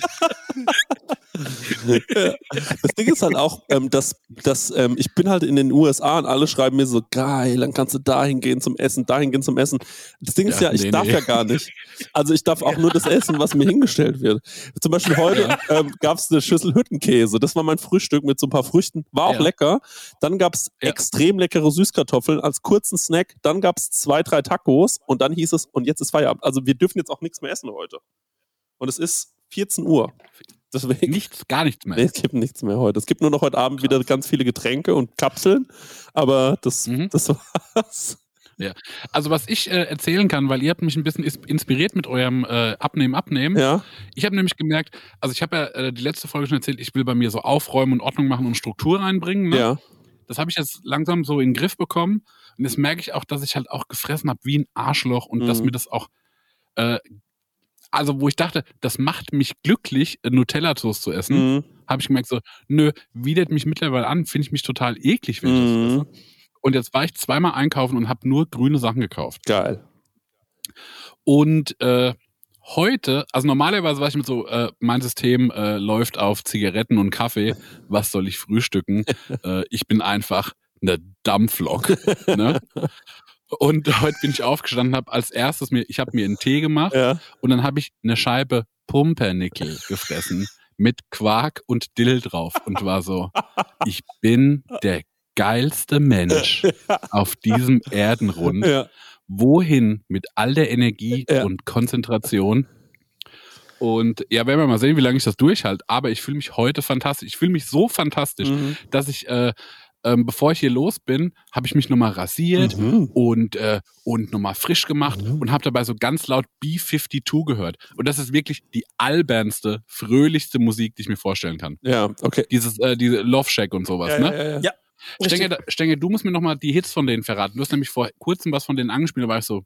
Das Ding ist halt auch, ähm, dass, dass ähm, ich bin halt in den USA und alle schreiben mir so, geil, dann kannst du dahin gehen zum Essen, dahin gehen zum Essen. Das Ding ist Ja, ja, ich nee, darf nee. ja gar nicht. Also ich darf auch nur das essen, was mir hingestellt wird. Zum Beispiel heute ähm, gab es eine Schüssel Hüttenkäse. Das war mein Frühstück mit so ein paar Früchten. War auch Ja. lecker. Dann gab es Ja. extrem leckere Süßkartoffeln als kurzen Snack. Dann gab es zwei, drei Tacos und dann hieß es, und jetzt ist Feierabend. Also wir dürfen jetzt auch nichts mehr essen heute. Und es ist 14 Uhr. Deswegen. Nichts, gar nichts mehr. Nee, es gibt nichts mehr heute. Es gibt nur noch heute Abend wieder ganz viele Getränke und Kapseln, aber das, Mhm. das war's. Also was ich äh, erzählen kann, weil ihr habt mich ein bisschen is- inspiriert mit eurem äh, Abnehmen, Abnehmen. Ja, Ich habe nämlich gemerkt, also ich habe ja äh, die letzte Folge schon erzählt, ich will bei mir so aufräumen und Ordnung machen und Struktur reinbringen. Ne? ja. Das habe ich jetzt langsam so in den Griff bekommen. Und jetzt merke ich auch, dass ich halt auch gefressen habe wie ein Arschloch und dass Mhm. mir das auch, äh, also wo ich dachte, das macht mich glücklich, äh, Nutella-Toast zu essen, Mhm. habe ich gemerkt so, nö, widert mich mittlerweile an, finde ich mich total eklig, wenn ich das Mhm. esse. Und jetzt war ich zweimal einkaufen und habe nur grüne Sachen gekauft. Geil. Und äh, heute, also normalerweise war ich mit so, äh, mein System äh, läuft auf Zigaretten und Kaffee. Was soll ich frühstücken? äh, ich bin einfach eine Dampflok. ne? Und heute bin ich aufgestanden, habe als erstes mir, ich habe mir einen Tee gemacht Ja. und dann habe ich eine Scheibe Pumpernickel gefressen mit Quark und Dill drauf und war so, ich bin der geilste Mensch auf diesem Erdenrund Ja. wohin mit all der Energie Ja. und Konzentration. Und ja, werden wir mal sehen, wie lange ich das durchhalte. Aber ich fühle mich heute fantastisch. Ich fühle mich so fantastisch, Mhm. dass ich äh, ähm, bevor ich hier los bin, habe ich mich nochmal rasiert Mhm. und, äh, und nochmal frisch gemacht Mhm. und habe dabei so ganz laut B-52 gehört. Und das ist wirklich die albernste, fröhlichste Musik, die ich mir vorstellen kann. Ja, okay. Dieses, äh, diese Love Shack und sowas, Ja, ne? ja, ja. Ja. Stenge, Stenge, du musst mir nochmal die Hits von denen verraten. Du hast nämlich vor kurzem was von denen angespielt, da war ich so,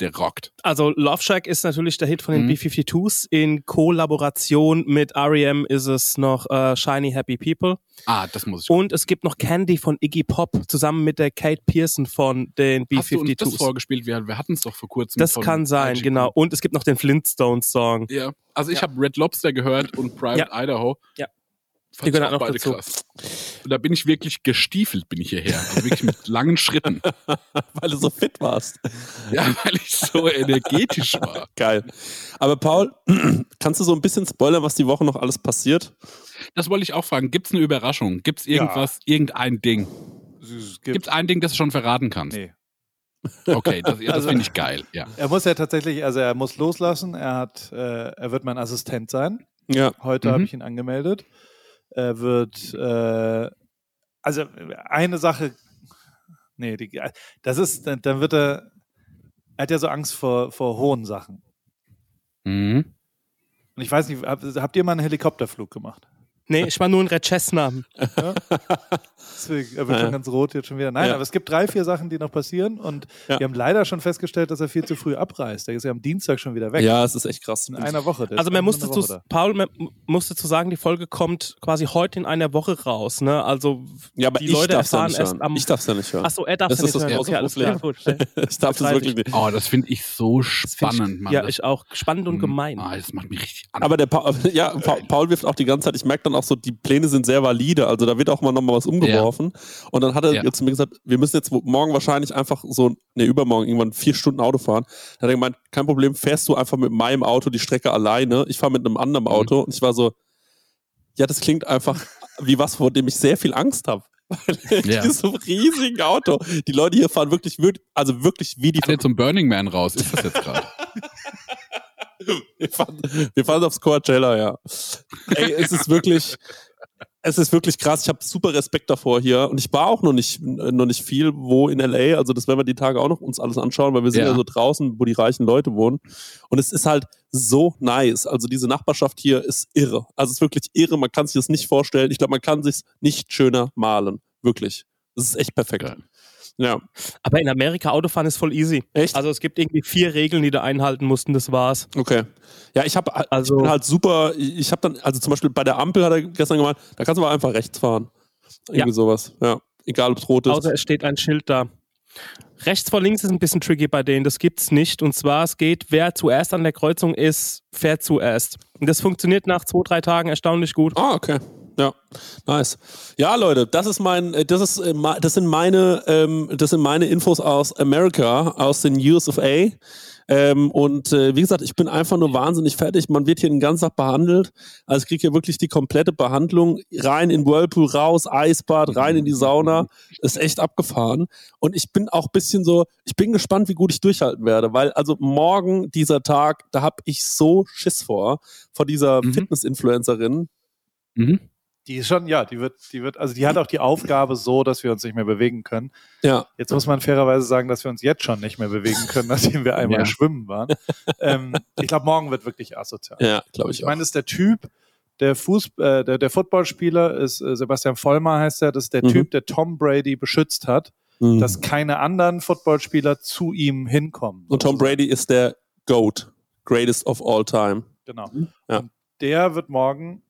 der rockt. Also Love Shack ist natürlich der Hit von den Mhm. B-52s. In Kollaboration mit R.E.M. ist es noch äh, Shiny Happy People. Ah, das muss ich. Und es gibt noch Candy von Iggy Pop zusammen mit der Kate Pearson von den Hast du uns das B-52s. vorgespielt? Wir, wir hatten es doch vor kurzem. Das kann sein, genau. Und es gibt noch den Flintstones-Song. Ja, also ich Ja. habe Red Lobster gehört und Private Idaho. Ja. Fand Die gehören auch beide dazu. krass. Und da bin ich wirklich gestiefelt, bin ich hierher. Also wirklich mit langen Schritten. Weil du so fit warst. Ja, weil ich so energetisch war. Geil. Aber Paul, kannst du so ein bisschen spoilern, was die Woche noch alles passiert? Das wollte ich auch fragen. Gibt es eine Überraschung? Gibt es irgendwas, irgendein Ding? Gibt es ein Ding, das du schon verraten kannst? Nee. Okay, das, ja, das Also- finde ich geil. Ja. Er muss ja tatsächlich, also er muss loslassen. Er hat, äh, er wird mein Assistent sein. Ja. Heute Mhm. habe ich ihn angemeldet. Er wird, äh, also eine Sache, nee, die, das ist, dann, dann wird er, er hat ja so Angst vor, vor hohen Sachen. Mhm. Und ich weiß nicht, hab, habt ihr mal einen Helikopterflug gemacht? Nee, ich war nur in Red Chestnut. Deswegen, er wird Ja. schon ganz rot jetzt schon wieder. Nein, Ja. aber es gibt drei, vier Sachen, die noch passieren und Ja. wir haben leider schon festgestellt, dass er viel zu früh abreist. Er ist ja am Dienstag schon wieder weg. Ja, es ist echt krass. In einer Woche. Der Also man musste zu, da. Paul man musste zu sagen, die Folge kommt quasi heute in einer Woche raus. Ne? Also Ja, aber die ich Leute ja erfahren erst hören. am. Ich darf es ja nicht hören. Achso, er darf Das es ist nicht das hören. große Okay, alles Problem. klar, gut. Ich darf es wirklich nicht. Oh, das finde ich so Das spannend, ich, Mann. Ja, das, ich auch. Spannend und gemein. Ah, das macht mich richtig an. Aber der Paul, ja, Pa- Paul wirft auch die ganze Zeit, ich merke dann auch so, die Pläne sind sehr valide, also da wird auch mal nochmal was umgeworfen. Und dann hat er Ja. zu mir gesagt, wir müssen jetzt morgen wahrscheinlich einfach so, ne, übermorgen irgendwann vier Stunden Auto fahren. Da hat er gemeint, kein Problem, fährst du einfach mit meinem Auto die Strecke alleine, ich fahre mit einem anderen Mhm. Auto. Und ich war so, ja, das klingt einfach wie was, vor dem ich sehr viel Angst habe. Ja. diesem riesigen Auto. Die Leute hier fahren wirklich, wir- also wirklich wie die jetzt zum Burning Man raus. Ist das jetzt gerade? Wir fahren, wir fahren aufs Coachella, ja. Ey, es ist wirklich, es ist wirklich krass. Ich habe super Respekt davor hier und ich war auch noch nicht, noch nicht viel wo in LA. Also das werden wir die Tage auch noch uns alles anschauen, weil wir sind ja, Ja. so draußen, wo die reichen Leute wohnen. Und es ist halt so nice. Also diese Nachbarschaft hier ist irre. Also es ist wirklich irre. Man kann sich das nicht vorstellen. Ich glaube, man kann sich nicht schöner malen. Wirklich. Das ist echt perfekt. Geil. Ja. Aber in Amerika Autofahren ist voll easy. Echt? Also es gibt irgendwie vier Regeln, die du einhalten musst und das war's. Okay. Ja, ich habe Also- ich bin halt super, ich habe dann, also zum Beispiel bei der Ampel hat er gestern gemeint, da kannst du aber einfach rechts fahren. Irgendwie Ja. sowas. Ja. Egal ob es rot ist. Außer es steht ein Schild da. Rechts vor links ist ein bisschen tricky bei denen, das gibt's nicht. Und zwar, es geht, wer zuerst an der Kreuzung ist, fährt zuerst. Und das funktioniert nach zwei, drei Tagen erstaunlich gut. Ah, okay. Ja, nice. Ja, Leute, das ist mein, äh, das ist, äh, das sind meine, ähm, das sind meine Infos aus Amerika, aus den US of A. Ähm, und äh, wie gesagt, ich bin einfach nur wahnsinnig fertig. Man wird hier den ganzen Tag behandelt. Also ich kriege hier wirklich die komplette Behandlung rein in Whirlpool, raus, Eisbad, rein in die Sauna. Ist echt abgefahren. Und ich bin auch bisschen so, ich bin gespannt, wie gut ich durchhalten werde, weil also morgen dieser Tag, da hab ich so Schiss vor, vor dieser Mhm. Fitness-Influencerin. Mhm. Die ist schon, ja, die wird, die wird, also die hat auch die Aufgabe so, dass wir uns nicht mehr bewegen können. Ja, Jetzt muss man fairerweise sagen, dass wir uns jetzt schon nicht mehr bewegen können, nachdem wir einmal Ja. schwimmen waren. ähm, ich glaube, morgen wird wirklich asozial. ja, glaube ich, Ich meine, das ist der Typ, der Fuß, äh, der, der Footballspieler ist äh, Sebastian Vollmer heißt er, das ist der Mhm. Typ, der Tom Brady beschützt hat. Mhm. dass keine anderen Footballspieler zu ihm hinkommen. Und Tom Brady ist der GOAT, greatest of all time. Genau. Ja. Und der wird morgen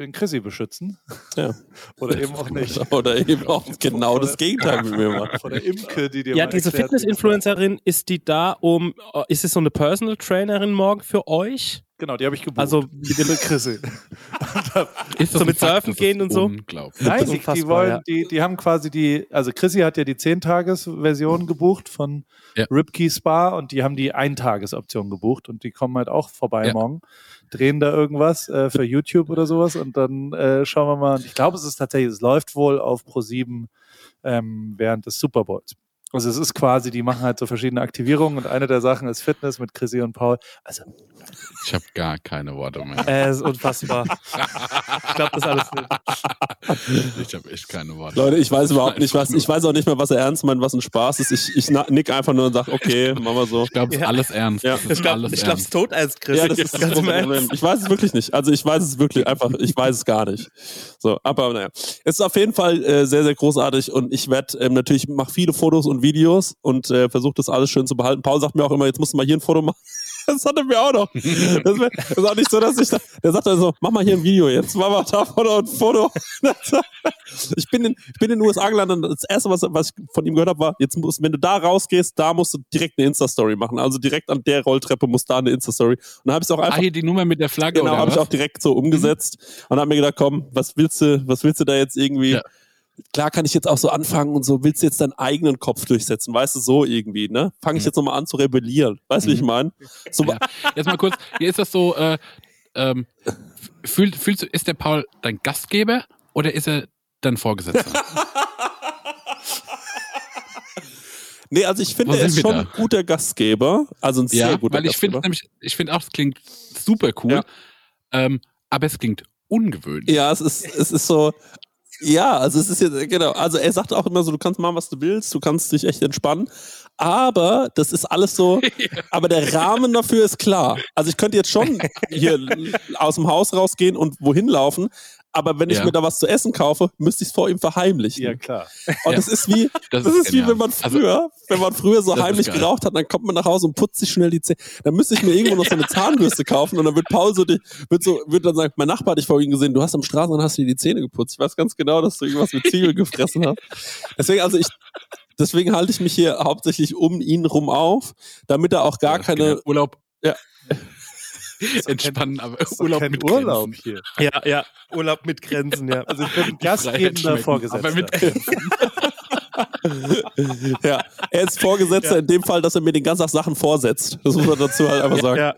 den Chrissy beschützen. Ja. Oder eben auch nicht. Oder eben auch genau das Gegenteil mit mir macht. Von der Imke, die dir Ja, mal diese Fitness-Influencerin, ist die da um, äh, ist es so eine Personal Trainerin morgen für euch? Genau, die habe ich gebucht. Also, mit dem Chrissy. Ist So ein mit Fakt? Surfen Das gehen und so? Unglaublich. Nein, Das die, die wollen, ja. die, die haben quasi die, also Chrissy hat ja die 10-Tages-Version gebucht von Ja. Ripkey Spa und die haben die Eintages-Option gebucht und die kommen halt auch vorbei Ja. morgen, drehen da irgendwas äh, für YouTube oder sowas und dann äh, schauen wir mal. Ich glaube, es ist tatsächlich, es läuft wohl auf Pro7 ähm, während des Super Bowls. Also es ist quasi, die machen halt so verschiedene Aktivierungen und eine der Sachen ist Fitness mit Chrissy und Paul. Also Ich habe gar keine Worte mehr. Äh, ist unfassbar. ich glaube, das alles nicht. Ich habe echt keine Worte. Leute, ich weiß überhaupt nicht, was, ich weiß auch nicht mehr, was er ernst meint, was ein Spaß ist. Ich, ich nick einfach nur und sag, okay, machen wir so. Ich glaube, es ist alles ernst. Ja. Ist Ich glaube, alles ich glaub, es ernst. ist tot als Chris. Ja, das ist das große Problem. Ich weiß es wirklich nicht. Also ich weiß es wirklich einfach, ich weiß es gar nicht. So, aber naja. Es ist auf jeden Fall äh, sehr, sehr großartig und ich werde ähm, natürlich, mache viele Fotos und Videos und äh, versuche das alles schön zu behalten. Paul sagt mir auch immer, jetzt musst du mal hier ein Foto machen. Das hat er mir auch noch. Das, ist auch nicht so, dass ich da, der sagt dann so, mach mal hier ein Video jetzt, mach mal da Foto und Foto. Ich bin in, ich bin in den USA gelandet und das erste, was, was ich von ihm gehört habe, war, jetzt musst, wenn du da rausgehst, da musst du direkt eine Insta-Story machen. Also direkt an der Rolltreppe muss da eine Insta-Story. Und dann habe ich es auch Ah, einfach hier die Nummer mit der Flagge Genau, habe ich auch direkt so umgesetzt und habe mir gedacht, komm, was willst du, was willst du da jetzt irgendwie? Ja. Klar kann ich jetzt auch so anfangen und so, willst du jetzt deinen eigenen Kopf durchsetzen, weißt du, so irgendwie, ne? Fange ich Mhm. jetzt nochmal an zu rebellieren, weißt du, wie ich Mhm. meine? So, Ja. Jetzt mal kurz, hier ist das so, äh, ähm, fühl, fühlst du, ist der Paul dein Gastgeber oder ist er dein Vorgesetzter? nee, also ich finde, er ist schon da? ein guter Gastgeber, also ein sehr ja, guter weil ich finde nämlich, ich finde auch, es klingt super cool, Ja. ähm, aber es klingt ungewöhnlich. Ja, es ist, es ist so, ja, also es ist jetzt, genau, also er sagt auch immer so, du kannst machen, was du willst, du kannst dich echt entspannen, aber das ist alles so, aber der Rahmen dafür ist klar. Also ich könnte jetzt schon hier aus dem Haus rausgehen und wohin laufen, aber wenn ich Ja. mir da was zu essen kaufe, müsste ich es vor ihm verheimlichen. ja klar. Und Ja. das ist wie, Das das, ist ist wie wenn man Also- früher, wenn man früher so heimlich geraucht hat, dann kommt man nach Hause und putzt sich schnell die Zähne. Dann müsste ich mir irgendwo noch so eine Zahnbürste kaufen und dann wird Paul so, die, wird so, wird dann sagen, mein Nachbar hat dich vorhin gesehen, du hast am Straßenrand hast du dir die Zähne geputzt. Ich weiß ganz genau, dass du irgendwas mit Ziegel gefressen hast. Deswegen, also ich, deswegen halte ich mich hier hauptsächlich um ihn rum auf, damit er auch gar keine. Urlaub. Ja. Entspannen, aber Urlaub mit Urlaub Grenzen. hier. Ja, ja. Urlaub mit Grenzen, ja. Also ich bin gastgebender Vorgesetzter. Aber mit Grenzen. ja, er ist Vorgesetzter in dem Fall, dass er mir den ganzen Tag Sachen vorsetzt. Das muss man dazu halt einfach sagen. Ja.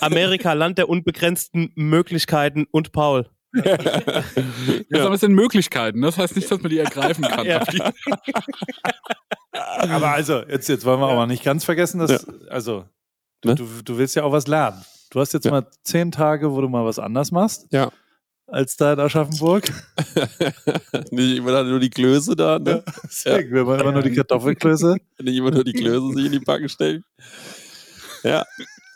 Amerika, Land der unbegrenzten Möglichkeiten und Paul. Ja. aber es sind Möglichkeiten. Das heißt nicht, dass man die ergreifen kann. Ja. Aber die- Aber also, jetzt, jetzt wollen wir mal nicht ganz vergessen, dass, also, du, Ne? du, du willst ja auch was lernen. Du hast jetzt Ja. mal zehn Tage, wo du mal was anders machst. Ja. Als da in Aschaffenburg. Nicht immer nur die Klöße da, ne? Deswegen, wir wollen immer nur die Kartoffelklöße. Nicht immer nur die Klöße sich in die Backen stecken. Ja,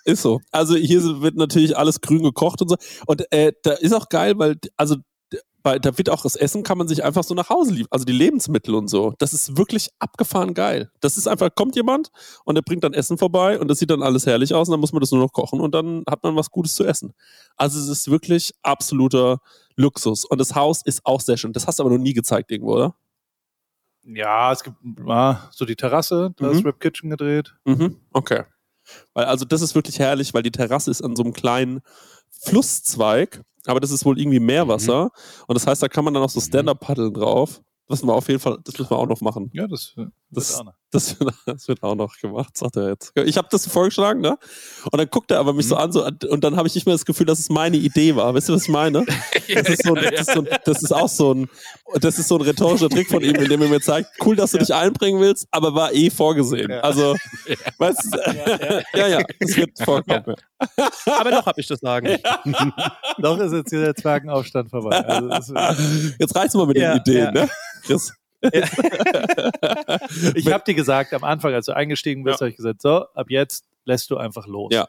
ist so. Also hier wird natürlich alles grün gekocht und so. Und äh, da ist auch geil, weil, also bei, da wird auch das Essen, kann man sich einfach so nach Hause liefern. Also die Lebensmittel und so. Das ist wirklich abgefahren geil. Das ist einfach, kommt jemand und der bringt dann Essen vorbei und das sieht dann alles herrlich aus und dann muss man das nur noch kochen und dann hat man was Gutes zu essen. Also es ist wirklich absoluter Luxus. Und das Haus ist auch sehr schön. Das hast du aber noch nie gezeigt irgendwo, oder? Ja, es gibt ah, so die Terrasse, da Mhm. ist Rip Kitchen gedreht. Mhm, okay. Weil, also das ist wirklich herrlich, weil die Terrasse ist an so einem kleinen Flusszweig, aber das ist wohl irgendwie Meerwasser. Und das heißt, da kann man dann auch so Stand-Up paddeln drauf. Das müssen wir auf jeden Fall, das müssen wir auch noch machen. Ja, das, äh, Das- wird auch noch. Das, das wird auch noch gemacht, sagt er jetzt. Ich habe das vorgeschlagen, ne? Und dann guckt er aber mich so an, so, und dann habe ich nicht mehr das Gefühl, dass es meine Idee war. Weißt du, was ich meine? Das ist, so ein, das, ist so ein, das ist auch so ein, das ist so ein rhetorischer Trick von ihm, in dem er mir zeigt, cool, dass du dich einbringen willst, aber war eh vorgesehen. Ja. Also, weißt du, ja, ja, das wird vorkommen. Ja. Aber noch habe ich das sagen. Noch ist jetzt hier der Zwergenaufstand vorbei. Also Jetzt reicht's mal mit Ja, den Ideen, ja. ne? Chris. ich habe dir gesagt, am Anfang, als du eingestiegen bist, Ja. habe ich gesagt, so, ab jetzt lässt du einfach los. Ja.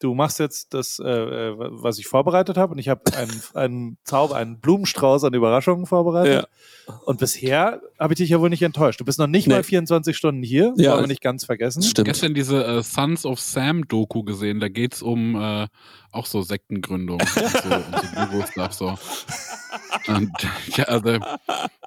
Du machst jetzt das, äh, äh, was ich vorbereitet habe, und ich habe einen, einen Zauber, einen Blumenstrauß an Überraschungen vorbereitet. Und bisher habe ich dich ja wohl nicht enttäuscht. Du bist noch nicht Nee. mal 24 Stunden hier, Ja, wollen wir nicht ganz vergessen. Stimmt. gestern diese äh, Sons of Sam Doku gesehen. Da geht's um äh, auch so Sektengründung und so, und so so. Und ja, also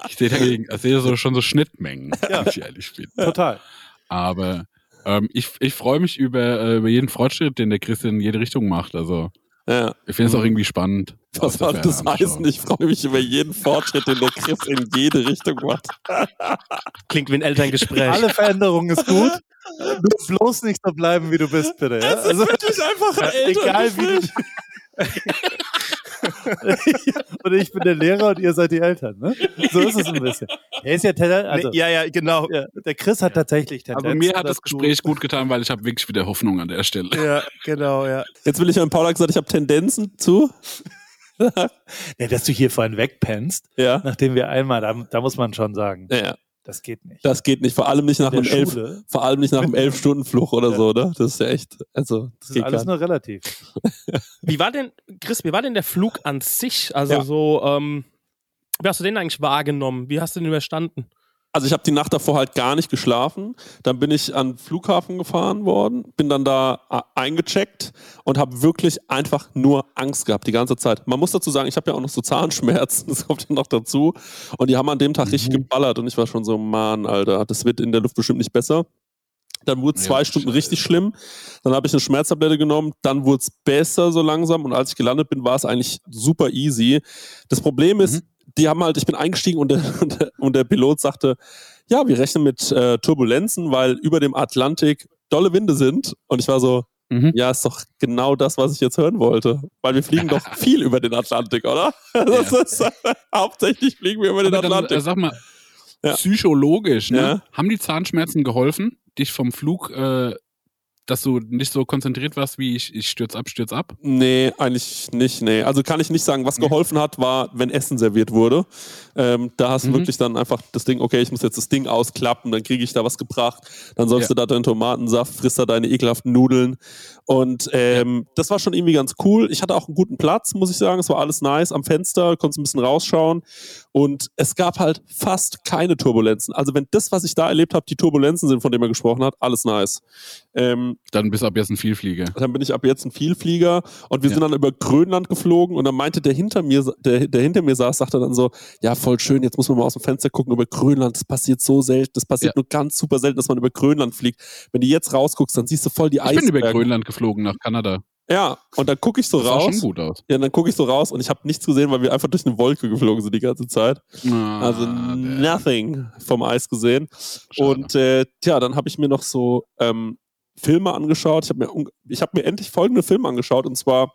ich sehe dagegen, ich sehe so schon so Schnittmengen, Ja. wenn ich ehrlich bin. Total. Aber ähm, ich, ich freue mich über, äh, über jeden Fortschritt, den der Chris in jede Richtung macht. Also Ja. ich finde es auch irgendwie spannend. Der soll das heißen? Ich freue mich über jeden Fortschritt, den der Chris in jede Richtung macht. Klingt wie ein Elterngespräch. Alle Veränderung ist gut. Nur bloß nicht so bleiben, wie du bist, bitte. Ja? Also, wirklich einfach egal wie du. und ich bin der Lehrer und ihr seid die Eltern, ne? So ist es ein bisschen. Er ist ja, Tendenz- also, ja, ja, genau. ja, der Chris hat tatsächlich Tendenz. Aber mir hat das Gespräch gut getan, weil ich habe wirklich wieder Hoffnung an der Stelle. Ja, genau, ja. Jetzt will ich an Paula gesagt, ich habe Tendenzen zu. Ja, dass du hier vorhin wegpennst, Ja. nachdem wir einmal, da, da muss man schon sagen, ja. Das geht nicht. Das geht nicht. Vor allem nicht nach In einem elf, vor allem nicht nach einem elf Stunden Fluch oder Ja. so, ne? Das ist ja echt, also, das, das ist geht alles nur relativ. Wie war denn, Chris, wie war denn der Flug an sich? Also Ja. so, ähm, wie hast du den eigentlich wahrgenommen? Wie hast du den überstanden? Also ich habe die Nacht davor halt gar nicht geschlafen. Dann bin ich an den Flughafen gefahren worden, bin dann da äh, eingecheckt und habe wirklich einfach nur Angst gehabt die ganze Zeit. Man muss dazu sagen, ich habe ja auch noch so Zahnschmerzen, das kommt ja noch dazu. Und die haben an dem Tag richtig Mhm. geballert und ich war schon so, Mann, Alter, das wird in der Luft bestimmt nicht besser. Dann wurde es Ja, zwei Stunden richtig schlimm. Dann habe ich eine Schmerztablette genommen. Dann wurde es besser so langsam. Und als ich gelandet bin, war es eigentlich super easy. Das Problem ist, die haben halt, ich bin eingestiegen und der, und der, und der Pilot sagte, ja, wir rechnen mit äh, Turbulenzen, weil über dem Atlantik dolle Winde sind. Und ich war so, Mhm. ja, ist doch genau das, was ich jetzt hören wollte. Weil wir fliegen doch viel über den Atlantik, oder? Das Ja. ist, hauptsächlich fliegen wir über den Aber dann, Atlantik. äh, sag mal, Ja. psychologisch, ne? Ja. Haben die Zahnschmerzen geholfen, dich vom Flug, äh, dass du nicht so konzentriert warst, wie ich, ich stürz ab, stürz ab? Nee, eigentlich nicht, nee. Also kann ich nicht sagen, was Nee. geholfen hat, war, wenn Essen serviert wurde. Ähm, da hast du Mhm. wirklich dann einfach das Ding, okay, ich muss jetzt das Ding ausklappen, dann kriege ich da was gebracht, dann säufst Ja. du da deinen Tomatensaft, frisst da deine ekelhaften Nudeln. Und ähm, das war schon irgendwie ganz cool. Ich hatte auch einen guten Platz, muss ich sagen. Es war alles nice am Fenster, konntest ein bisschen rausschauen. Und es gab halt fast keine Turbulenzen. Also wenn das, was ich da erlebt habe, die Turbulenzen sind, von denen er gesprochen hat, alles nice. Ähm, Dann bist du ab jetzt ein Vielflieger. dann bin ich ab jetzt ein Vielflieger und wir Ja. sind dann über Grönland geflogen und dann meinte der hinter mir, der, der hinter mir saß, sagte dann so, ja voll schön, jetzt muss man mal aus dem Fenster gucken über Grönland, das passiert so selten, das passiert Ja. nur ganz super selten, dass man über Grönland fliegt. Wenn du jetzt rausguckst, dann siehst du voll die Ich bin über Eisberge. Grönland geflogen nach Kanada. Ja, und dann gucke ich so Das sah schon raus. gut aus. Ja, dann gucke ich so raus und ich habe nichts gesehen, weil wir einfach durch eine Wolke geflogen sind die ganze Zeit. Also Ah, der- nothing vom Eis gesehen. schade. Und äh, tja, dann habe ich mir noch so ähm, Filme angeschaut. Ich habe mir, ich hab mir endlich folgende Filme angeschaut und zwar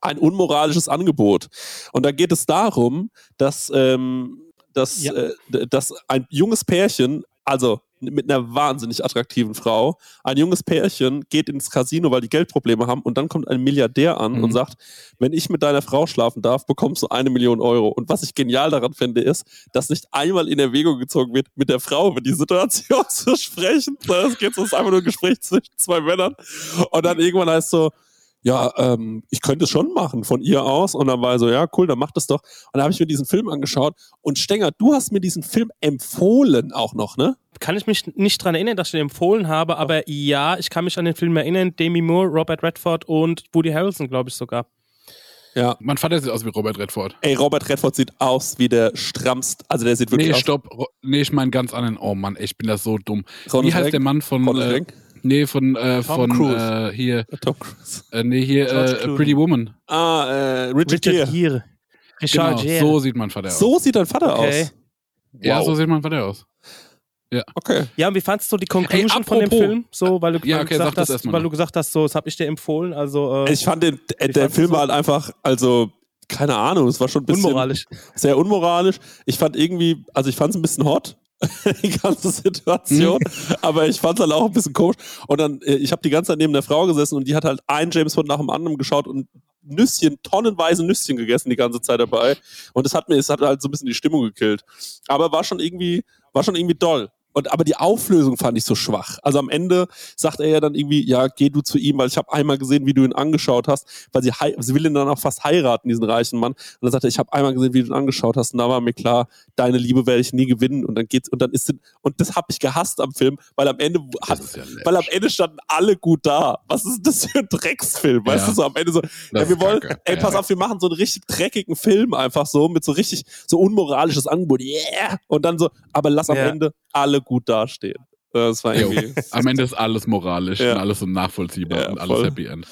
ein unmoralisches Angebot. Und da geht es darum, dass, ähm, dass, Ja. äh, dass ein junges Pärchen, also mit einer wahnsinnig attraktiven Frau, ein junges Pärchen geht ins Casino, weil die Geldprobleme haben und dann kommt ein Milliardär an Mhm. und sagt, wenn ich mit deiner Frau schlafen darf, bekommst du eine Million Euro. Und was ich genial daran finde, ist, dass nicht einmal in Erwägung gezogen wird, mit der Frau über die Situation zu sprechen. sondern Es geht so, es ist einfach nur ein Gespräch zwischen zwei Männern. Und dann irgendwann heißt so, ja, ähm, ich könnte es schon machen von ihr aus. Und dann war er so, ja, cool, dann mach das doch. Und dann habe ich mir diesen Film angeschaut. Und Stenger, du hast mir diesen Film empfohlen auch noch, ne? Kann ich mich nicht dran erinnern, dass ich den empfohlen habe, aber ja, ich kann mich an den Film erinnern. Demi Moore, Robert Redford und Woody Harrelson, glaube ich sogar. Ja. Mein Vater sieht aus wie Robert Redford. Ey, Robert Redford sieht aus wie der strammst, also der sieht wirklich Nee, aus. stopp. Nee, ich meine ganz anderen. Oh Mann, ich bin das so dumm. Ronald Wie heißt Reagan? der Mann von. Ronald Äh? Nee, von. Äh, Tom von Cruise. äh, hier. Tom Cruise. Äh, nee, hier. Äh. Pretty Woman. Ah, äh, Richard, Richard Gere. Gere. Richard Genau, Gere. so sieht mein Vater aus. So sieht dein Vater Okay. aus. Ja, Wow. so sieht mein Vater aus. Okay. Ja, und wie fandst du die Conclusion von dem. Film? So, weil du, Ja, weil okay, gesagt hast, weil noch. du gesagt hast, so, das habe ich dir empfohlen. Also äh, Ich fand den, äh, der Film war so? halt einfach, also, keine Ahnung, es war schon ein bisschen unmoralisch. sehr unmoralisch. Ich fand irgendwie, also ich fand es ein bisschen hot, die ganze Situation, aber ich fand es halt auch ein bisschen komisch. Und dann, äh, ich habe die ganze Zeit neben der Frau gesessen und die hat halt einen James Bond nach dem anderen geschaut und Nüsschen, tonnenweise Nüsschen gegessen die ganze Zeit dabei. Und es hat mir, es hat halt so ein bisschen die Stimmung gekillt. Aber war schon irgendwie, war schon irgendwie doll. Und aber die Auflösung fand ich so schwach. Also am Ende sagt er ja dann irgendwie, ja, geh du zu ihm, weil ich habe einmal gesehen, wie du ihn angeschaut hast, weil sie, hei- sie will ihn dann auch fast heiraten, diesen reichen Mann. Und dann sagt er, ich habe einmal gesehen, wie du ihn angeschaut hast, und da war mir klar, deine Liebe werde ich nie gewinnen. Und dann geht's und dann ist sie- und das habe ich gehasst am Film, weil am Ende hat, ja weil am Ende standen alle gut da. Was ist das für ein Drecksfilm? Weißt Ja. du, so am Ende so, ja, wir wollen, kacke. ey, pass Ja. auf, wir machen so einen richtig dreckigen Film einfach so, mit so richtig, so unmoralisches Angebot, yeah! Und dann so, aber lass am Ja. Ende alle gut dastehen. Das war Jo. irgendwie. Am Ende ist alles moralisch Ja. und alles so nachvollziehbar Ja, und alles voll. Happy End.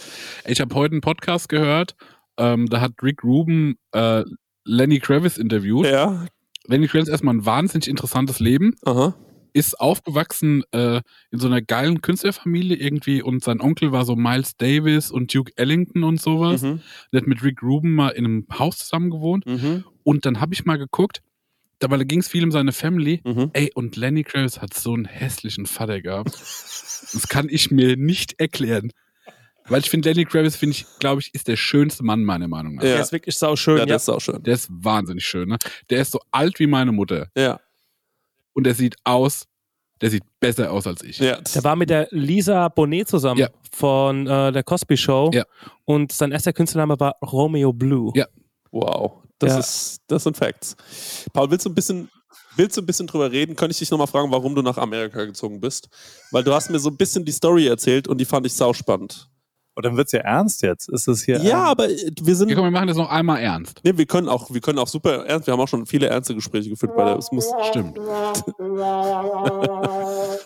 Ich habe heute einen Podcast gehört, ähm, da hat Rick Rubin äh, Lenny Kravitz interviewt. Ja, Lenny Kravitz erstmal ein wahnsinnig interessantes Leben. aha. ist aufgewachsen äh, in so einer geilen Künstlerfamilie irgendwie und sein Onkel war so Miles Davis und Duke Ellington und sowas. Mhm. Der hat mit Rick Rubin mal in einem Haus zusammen gewohnt. Mhm. Und dann habe ich mal geguckt, da, weil da ging es viel um seine Family. Mhm. Ey, und Lenny Kravitz hat so einen hässlichen Vater gehabt. Das kann ich mir nicht erklären. Weil ich finde, Lenny Kravitz, finde ich, glaube ich, ist der schönste Mann, meiner Meinung nach. Ja. Der ist wirklich sauschön. Ja, Ja, das ist auch schön. Der ist wahnsinnig schön, ne? Der ist so alt wie meine Mutter. Ja. Und der sieht aus, der sieht besser aus als ich. ja. Der war mit der Lisa Bonet zusammen Ja. von äh, der Cosby Show. Ja. Und sein erster Künstlername war Romeo Blue. Ja. Wow. Das, Ja. ist, das sind Facts. Paul, willst du ein bisschen. Willst du ein bisschen drüber reden? Könnte ich dich nochmal fragen, warum du nach Amerika gezogen bist? Weil du hast mir so ein bisschen die Story erzählt und die fand ich sauspannend. Und dann wird's ja ernst jetzt. Ist es hier? Ja, aber äh, wir sind. Ja, komm, wir machen das noch einmal ernst. Nee, wir können auch, wir können auch super ernst. Wir haben auch schon viele ernste Gespräche geführt bei der. Es muss, Stimmt.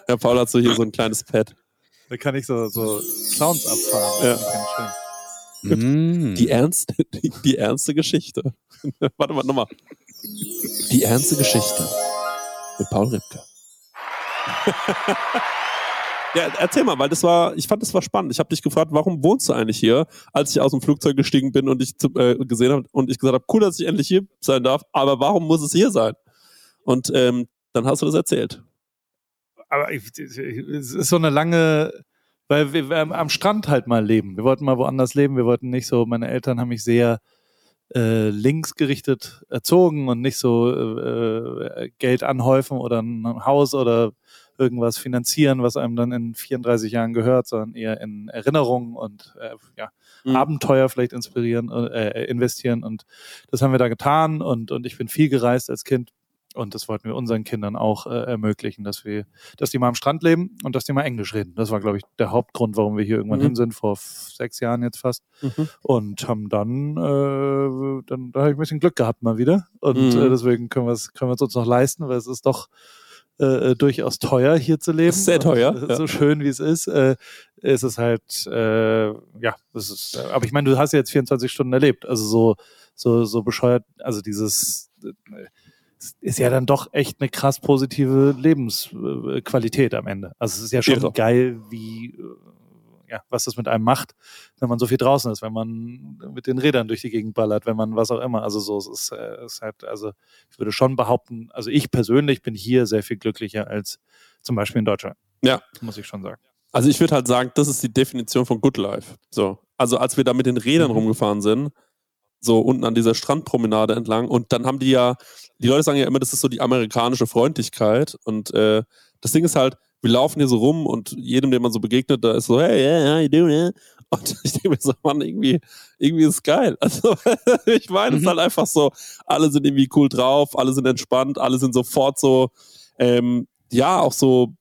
ja, Paul hat so hier so ein kleines Pad. Da kann ich so, so Sounds abfahren. Ja. Mm. Die ernste, die, die ernste Geschichte. Warte mal, nochmal. Die ernste Geschichte mit Paul Ripke. ja, erzähl mal, weil das war, ich fand das war spannend. Ich habe dich gefragt, warum wohnst du eigentlich hier, als ich aus dem Flugzeug gestiegen bin und ich zu, äh, gesehen habe und ich gesagt habe, cool, dass ich endlich hier sein darf, aber warum muss es hier sein? Und ähm, dann hast du das erzählt. Aber ich, es ist so eine lange, weil wir, am Strand halt mal leben. Wir wollten mal woanders leben. Wir wollten nicht so, meine Eltern haben mich sehr äh, linksgerichtet erzogen und nicht so äh, Geld anhäufen oder ein Haus oder irgendwas finanzieren, was einem dann in 34 Jahren gehört, sondern eher in Erinnerungen und äh, ja, Mhm. Abenteuer vielleicht inspirieren, äh, investieren. Und das haben wir da getan. Und, und ich bin viel gereist als Kind. Und das wollten wir unseren Kindern auch äh, ermöglichen, dass wir, dass die mal am Strand leben und dass die mal Englisch reden. Das war, glaube ich, der Hauptgrund, warum wir hier irgendwann Mhm. hin sind, vor sechs Jahren jetzt fast. Mhm. Und haben dann, äh, dann da habe ich ein bisschen Glück gehabt mal wieder. Und Mhm. äh, deswegen können wir es können wir es uns noch leisten, weil es ist doch äh, äh, durchaus teuer hier zu leben. Sehr teuer, Und, äh, ja. So schön wie es ist, äh, ist es halt, äh, ja, es ist, äh, aber ich meine, du hast ja jetzt 24 Stunden erlebt. Also so, so, so bescheuert, also dieses äh, ist ja dann doch echt eine krass positive Lebensqualität am Ende. Also es ist ja schon Irre. geil, wie äh, ja, was das mit einem macht, wenn man so viel draußen ist, wenn man mit den Rädern durch die Gegend ballert, wenn man was auch immer. Also so es ist, äh, es ist halt, also ich würde schon behaupten, also ich persönlich bin hier sehr viel glücklicher als zum Beispiel in Deutschland. Ja. Muss ich schon sagen. Also ich würde halt sagen, das ist die Definition von Good Life. So. Also als wir da mit den Rädern Mhm. rumgefahren sind, so unten an dieser Strandpromenade entlang und dann haben die ja, die Leute sagen ja immer, das ist so die amerikanische Freundlichkeit und äh, das Ding ist halt, wir laufen hier so rum und jedem, dem man so begegnet, da ist so, hey, yeah, how you doing? Und ich denke mir so, Mann, irgendwie, irgendwie ist es geil. Also ich meine, es ist Mhm. halt einfach so, alle sind irgendwie cool drauf, alle sind entspannt, alle sind sofort so, ähm, ja, auch so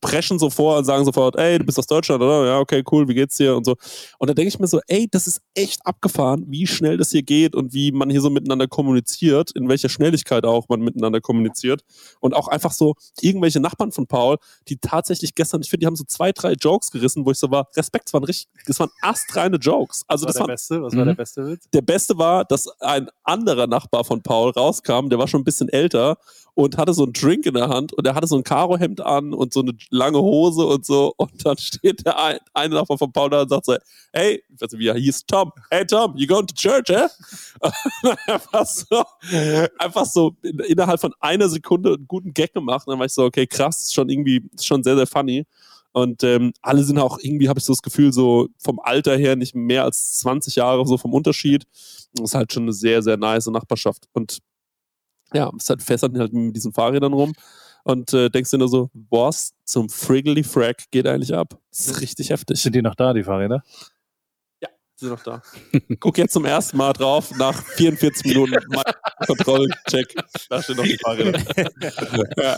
preschen so vor und sagen sofort, ey, du bist aus Deutschland, oder? Ja, okay, cool, wie geht's dir? Und so. Und da denke ich mir so, ey, das ist echt abgefahren, wie schnell das hier geht und wie man hier so miteinander kommuniziert, in welcher Schnelligkeit auch man miteinander kommuniziert. Und auch einfach so irgendwelche Nachbarn von Paul, die tatsächlich gestern, ich finde, die haben so zwei, drei Jokes gerissen, wo ich so war, Respekt, das waren richtig, das waren astreine Jokes. Also Was das war der waren beste? Was Mhm. war der beste Witz? der beste war, dass ein anderer Nachbar von Paul rauskam, der war schon ein bisschen älter und hatte so einen Drink in der Hand und er hatte so ein Karohemd an und so eine lange Hose und so und dann steht der ein, eine Nachbar von Paul da und sagt so, hey, ich weiß nicht, wie er hieß, Tom, hey Tom, you going to church, eh? einfach so, einfach so in, innerhalb von einer Sekunde einen guten Gag gemacht und dann war ich so, okay, krass, ist schon irgendwie, ist schon sehr, sehr funny. Und ähm, alle sind auch irgendwie, habe ich so das Gefühl, so vom Alter her nicht mehr als 20 Jahre so vom Unterschied. Das ist halt schon eine sehr, sehr nice Nachbarschaft. Und ja, es halt fährst halt mit diesen Fahrrädern rum und äh, denkst dir nur so, was zum Friggly Frack geht eigentlich ab? Das ist richtig heftig. Sind die noch da, die Fahrräder? sind noch da. Guck jetzt zum ersten Mal drauf, nach 44 Minuten Kontrollcheck. Da stehen noch die Fahrräder. ja.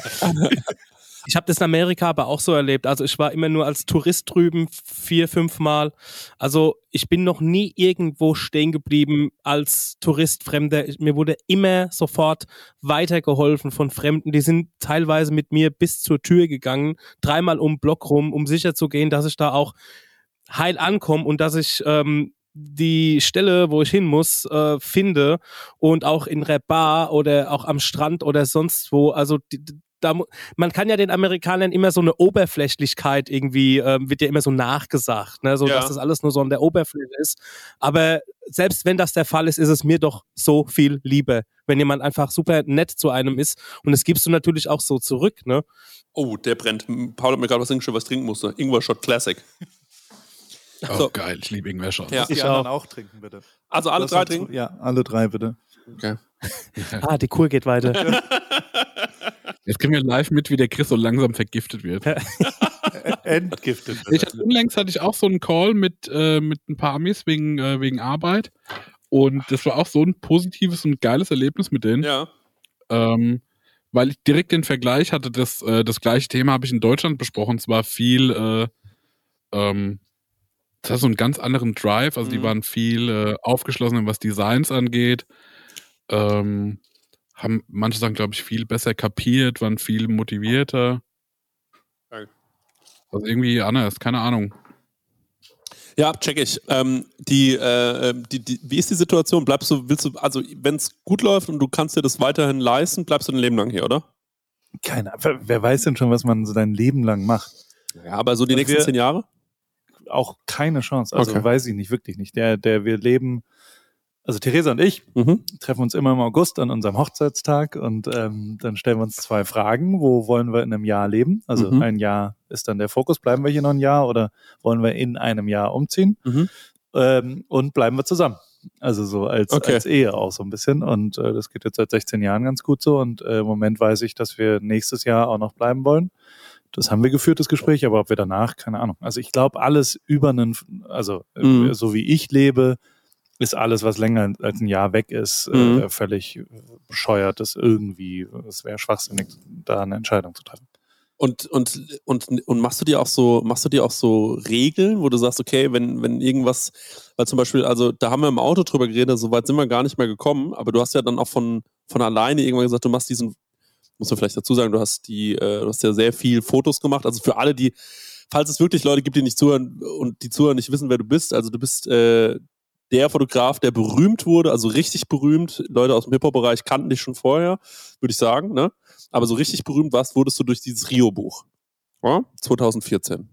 Ich habe das in Amerika aber auch so erlebt. Also ich war immer nur als Tourist drüben, vier, fünf Mal. Also ich bin noch nie irgendwo stehen geblieben als Tourist, Fremder. Mir wurde immer sofort weitergeholfen von Fremden. Die sind teilweise mit mir bis zur Tür gegangen, dreimal um den Block rum, um sicher zu gehen, dass ich da auch heil ankomme und dass ich ähm, die Stelle, wo ich hin muss, äh, finde und auch in der oder auch am Strand oder sonst wo. Also die, da, man kann ja den Amerikanern immer so eine Oberflächlichkeit irgendwie, ähm, wird ja immer so nachgesagt, ne? so Ja. dass das alles nur so an der Oberfläche ist. Aber selbst wenn das der Fall ist, ist es mir doch so viel lieber, wenn jemand einfach super nett zu einem ist. Und das gibst du natürlich auch so zurück, ne? Oh, der brennt. Paul hat mir gerade was hingeschrieben, was trinken musste. Ingwer Shot Classic. Oh, So. geil, ich liebe Ingwer-Shots. Ja. Die Ich anderen auch trinken, bitte. Also alle Das drei trinken? Ja, alle drei, bitte. Okay. Ah, die Kur geht weiter. Jetzt kriegen wir live mit, wie der Chris so langsam vergiftet wird. Entgiftet, Ich hatte, unlängst hatte ich auch so einen Call mit, äh, mit ein paar Amis wegen, äh, wegen Arbeit. Und das war auch so ein positives und geiles Erlebnis mit denen. Ja. Ähm, weil ich direkt den Vergleich hatte, das, äh, das gleiche Thema habe ich in Deutschland besprochen. Es war viel, äh, ähm, das hat so einen ganz anderen Drive. Also die Mhm. waren viel äh, aufgeschlossener, was Designs angeht. Ähm, haben manche Sachen, glaube ich, viel besser kapiert, waren viel motivierter. Geil. Also irgendwie anders, keine Ahnung. Ja, check ich. Ähm, die, äh, die, die, wie ist die Situation? Bleibst du, willst du, also wenn es gut läuft und du kannst dir das weiterhin leisten, bleibst du dein Leben lang hier, oder? Keine Ahnung. Wer weiß denn schon, was man so dein Leben lang macht? Ja, aber so die Und nächsten zehn Jahre? Auch keine Chance. Also Okay. weiß ich nicht, wirklich nicht. Der, der wir leben, also Theresa und ich Mhm. treffen uns immer im August an unserem Hochzeitstag und ähm, dann stellen wir uns zwei Fragen. Wo wollen wir in einem Jahr leben? Also Mhm. ein Jahr ist dann der Fokus. Bleiben wir hier noch ein Jahr oder wollen wir in einem Jahr umziehen? Mhm. Ähm, und bleiben wir zusammen. Also so als, Okay. als Ehe auch so ein bisschen. Und äh, das geht jetzt seit 16 Jahren ganz gut so. Und äh, im Moment weiß ich, dass wir nächstes Jahr auch noch bleiben wollen. Das haben wir geführt, das Gespräch, aber ob wir danach, keine Ahnung. Also ich glaube, alles über einen, also Mhm. so wie ich lebe, ist alles, was länger als ein Jahr weg ist, Mhm. äh, völlig bescheuert. Das irgendwie, es wäre schwachsinnig, da eine Entscheidung zu treffen. Und, und, und, und machst du dir auch so, machst du dir auch so Regeln, wo du sagst, okay, wenn, wenn irgendwas, weil zum Beispiel, also da haben wir im Auto drüber geredet, so weit sind wir gar nicht mehr gekommen, aber du hast ja dann auch von, von alleine irgendwann gesagt, du machst diesen, muss man vielleicht dazu sagen, du hast die, äh, du hast ja sehr viel Fotos gemacht. Also für alle, die, falls es wirklich Leute gibt, die nicht zuhören und die zuhören nicht wissen, wer du bist, also du bist äh, der Fotograf, der berühmt wurde, also richtig berühmt. Leute aus dem Hip-Hop-Bereich kannten dich schon vorher, würde ich sagen, ne? Aber so richtig berühmt warst, wurdest du durch dieses Rio-Buch. Ja? 2014.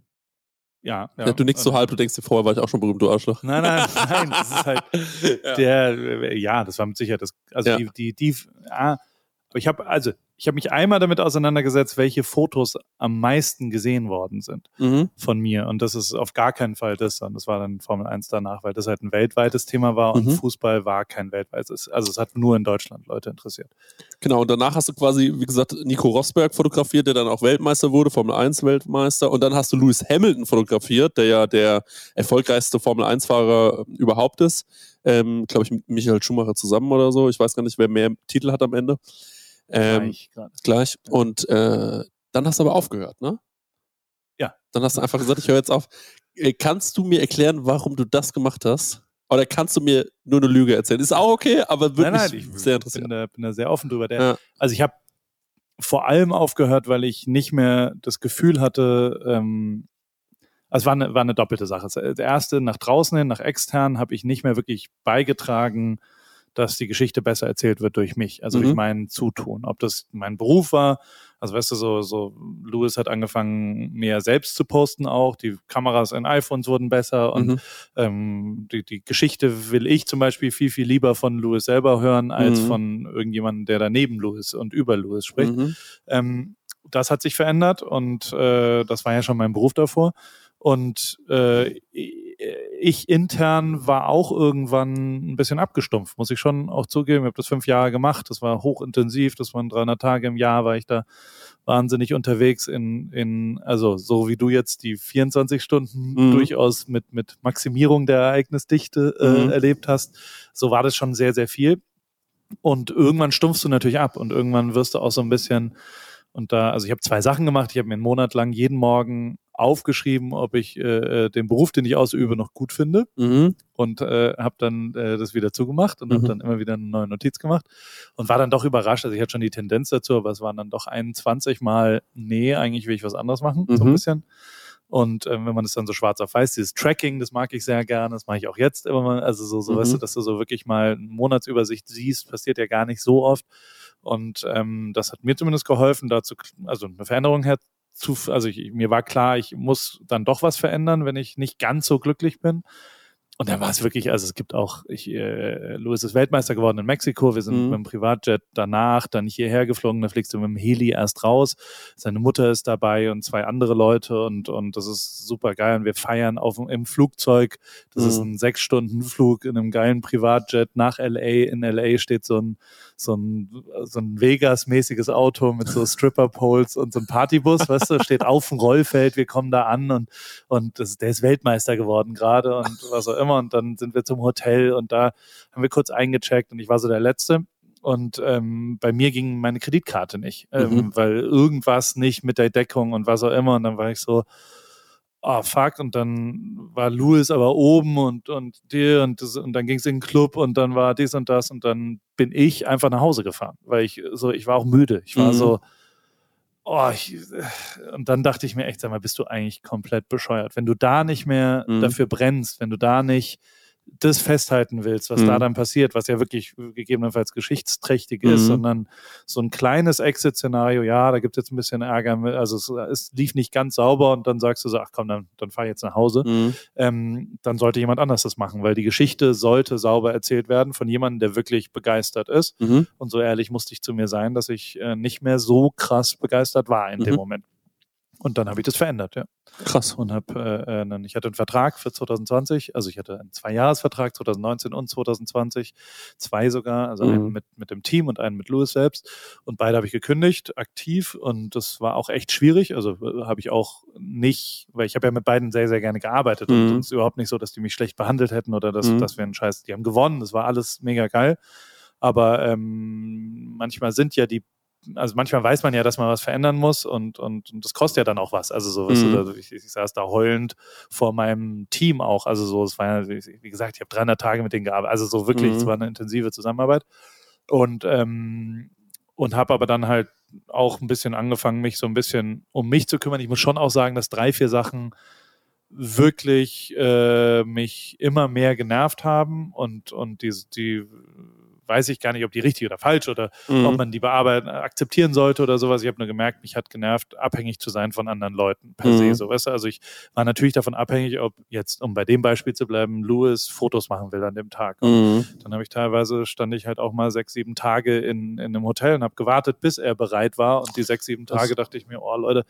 Ja, Ja, du nickst so halb, du denkst dir, vorher war ich auch schon berühmt, du Arschloch. Nein, nein, nein, das ist halt ja. der, äh, ja, das war mit Sicherheit das, also Ja. die, die, die, ah, aber ich habe, also ich habe mich einmal damit auseinandergesetzt, welche Fotos am meisten gesehen worden sind Mhm. von mir. Und das ist auf gar keinen Fall das, sondern das war dann Formel 1 danach, weil das halt ein weltweites Thema war und Mhm. Fußball war kein weltweites. Also es hat nur in Deutschland Leute interessiert. Genau, und danach hast du quasi, wie gesagt, Nico Rosberg fotografiert, der dann auch Weltmeister wurde, Formel 1 Weltmeister. Und dann hast du Lewis Hamilton fotografiert, der ja der erfolgreichste Formel 1-Fahrer überhaupt ist. Ähm, Glaube ich, mit Michael Schumacher zusammen oder so. Ich weiß gar nicht, wer mehr Titel hat am Ende. Ähm, Gleich gleich. Und äh, dann hast du aber aufgehört, ne? Ja. Dann hast du einfach gesagt, ich höre jetzt auf. Äh, Kannst du mir erklären, warum du das gemacht hast? Oder kannst du mir nur eine Lüge erzählen? Ist auch okay, aber würde Nein, nein, mich ich sehr interessieren. bin da, bin da sehr offen drüber. Der, Ja. Also ich habe vor allem aufgehört, weil ich nicht mehr das Gefühl hatte, ähm, also es war eine, war eine doppelte Sache. Das erste, nach draußen hin, nach extern, habe ich nicht mehr wirklich beigetragen, dass die Geschichte besser erzählt wird durch mich, also Mhm. durch mein Zutun. Ob das mein Beruf war, also weißt du, so, so Louis hat angefangen, mehr selbst zu posten auch. Die Kameras in iPhones wurden besser und Mhm. ähm, die, die Geschichte will ich zum Beispiel viel, viel lieber von Louis selber hören, als Mhm. von irgendjemandem, der daneben Louis und über Louis spricht. Mhm. Ähm, das hat sich verändert und äh, das war ja schon mein Beruf davor. Und äh, ich intern war auch irgendwann ein bisschen abgestumpft, muss ich schon auch zugeben. Ich habe das fünf Jahre gemacht, das war hochintensiv, das waren 300 Tage im Jahr, war ich da wahnsinnig unterwegs in, in also so wie du jetzt die 24 Stunden Mhm. durchaus mit, mit Maximierung der Ereignisdichte äh, Mhm. erlebt hast. So war das schon sehr, sehr viel. Und irgendwann stumpfst du natürlich ab und irgendwann wirst du auch so ein bisschen und da, also ich habe zwei Sachen gemacht. Ich habe mir einen Monat lang jeden Morgen aufgeschrieben, ob ich äh, äh, den Beruf, den ich ausübe, noch gut finde Mhm. und äh, habe dann äh, das wieder zugemacht und Mhm. habe dann immer wieder eine neue Notiz gemacht und war dann doch überrascht. Also ich hatte schon die Tendenz dazu, aber es waren dann doch 21 Mal, nee, eigentlich will ich was anderes machen, so ein Mhm. bisschen. Und ähm, wenn man das dann so schwarz auf weiß, dieses Tracking, das mag ich sehr gerne, das mache ich auch jetzt immer mal. Also so, so Mhm. weißt du, dass du so wirklich mal eine Monatsübersicht siehst, passiert ja gar nicht so oft. Und ähm, das hat mir zumindest geholfen, dazu, also eine Veränderung herzu, also ich, mir war klar, ich muss dann doch was verändern, wenn ich nicht ganz so glücklich bin. Und dann war es wirklich, also es gibt auch, ich, äh, Louis ist Weltmeister geworden in Mexiko, wir sind Mhm. mit dem Privatjet danach dann hierher geflogen, da fliegst du mit dem Heli erst raus. Seine Mutter ist dabei und zwei andere Leute und, und das ist super geil. Und wir feiern auf, dem- im Flugzeug. Das ist Mhm. ein sechs Stunden Flug in einem geilen Privatjet nach LA. In LA steht so ein, so ein, so ein Vegas-mäßiges Auto mit so Stripper-Poles und so ein Partybus, weißt du, steht auf dem Rollfeld, wir kommen da an und, und das, der ist Weltmeister geworden gerade und was auch immer. Und dann sind wir zum Hotel und da haben wir kurz eingecheckt und ich war so der Letzte. Und ähm, bei mir ging meine Kreditkarte nicht, ähm, Mhm. weil irgendwas nicht mit der Deckung und was auch immer. Und dann war ich so, oh fuck, und dann war Louis aber oben und, und dir und, das, und dann ging es in den Club und dann war dies und das und dann bin ich einfach nach Hause gefahren, weil ich so, ich war auch müde. Ich war Mhm. so, oh, ich, und dann dachte ich mir echt, sag mal, bist du eigentlich komplett bescheuert. Wenn du da nicht mehr Mhm. dafür brennst, wenn du da nicht das festhalten willst, was Mhm. da dann passiert, was ja wirklich gegebenenfalls geschichtsträchtig ist, Mhm. sondern so ein kleines Exit-Szenario, ja, da gibt es jetzt ein bisschen Ärger, also es, es lief nicht ganz sauber und dann sagst du so, ach komm, dann, dann fahr jetzt nach Hause, Mhm. ähm, dann sollte jemand anders das machen, weil die Geschichte sollte sauber erzählt werden von jemandem, der wirklich begeistert ist. Mhm. Und so ehrlich musste ich zu mir sein, dass ich äh, nicht mehr so krass begeistert war in dem Mhm. Moment. Und dann habe ich das verändert, ja. Krass. Und habe, äh, äh, dann- ich hatte einen Vertrag für 2020, also ich hatte einen Zweijahresvertrag 2019 und 2020, zwei sogar, also einen Mhm. mit, mit dem Team und einen mit Louis selbst. Und beide habe ich gekündigt, aktiv. Und das war auch echt schwierig. Also äh, habe ich auch nicht, weil ich habe ja mit beiden sehr, sehr gerne gearbeitet. Und Mhm. es ist überhaupt nicht so, dass die mich schlecht behandelt hätten oder dass, Mhm. dass wir einen Scheiß, die haben gewonnen. Das war alles mega geil. Aber ähm, manchmal sind ja die also manchmal weiß man ja, dass man was verändern muss und, und, und das kostet ja dann auch was. Also so, Mhm. da- ich, ich saß da heulend vor meinem Team auch. Also so, es war ja, wie gesagt, ich habe 300 Tage mit denen gearbeitet. Also so wirklich, Mhm. es war eine intensive Zusammenarbeit. Und, ähm, und habe aber dann halt auch ein bisschen angefangen, mich so ein bisschen um mich zu kümmern. Ich muss schon auch sagen, dass drei, vier Sachen wirklich äh, mich immer mehr genervt haben und, und die, die weiß ich gar nicht, ob die richtig oder falsch oder ob Mhm. man die bearbeiten, akzeptieren sollte oder sowas. Ich habe nur gemerkt, mich hat genervt, abhängig zu sein von anderen Leuten per Mhm. se. So, weißt du? Also ich war natürlich davon abhängig, ob jetzt, um bei dem Beispiel zu bleiben, Louis Fotos machen will an dem Tag. Mhm. dann habe ich teilweise, stand ich halt auch mal sechs, sieben Tage in, in einem Hotel und habe gewartet, bis er bereit war. Und die sechs, sieben Das- Tage dachte ich mir, oh Leute,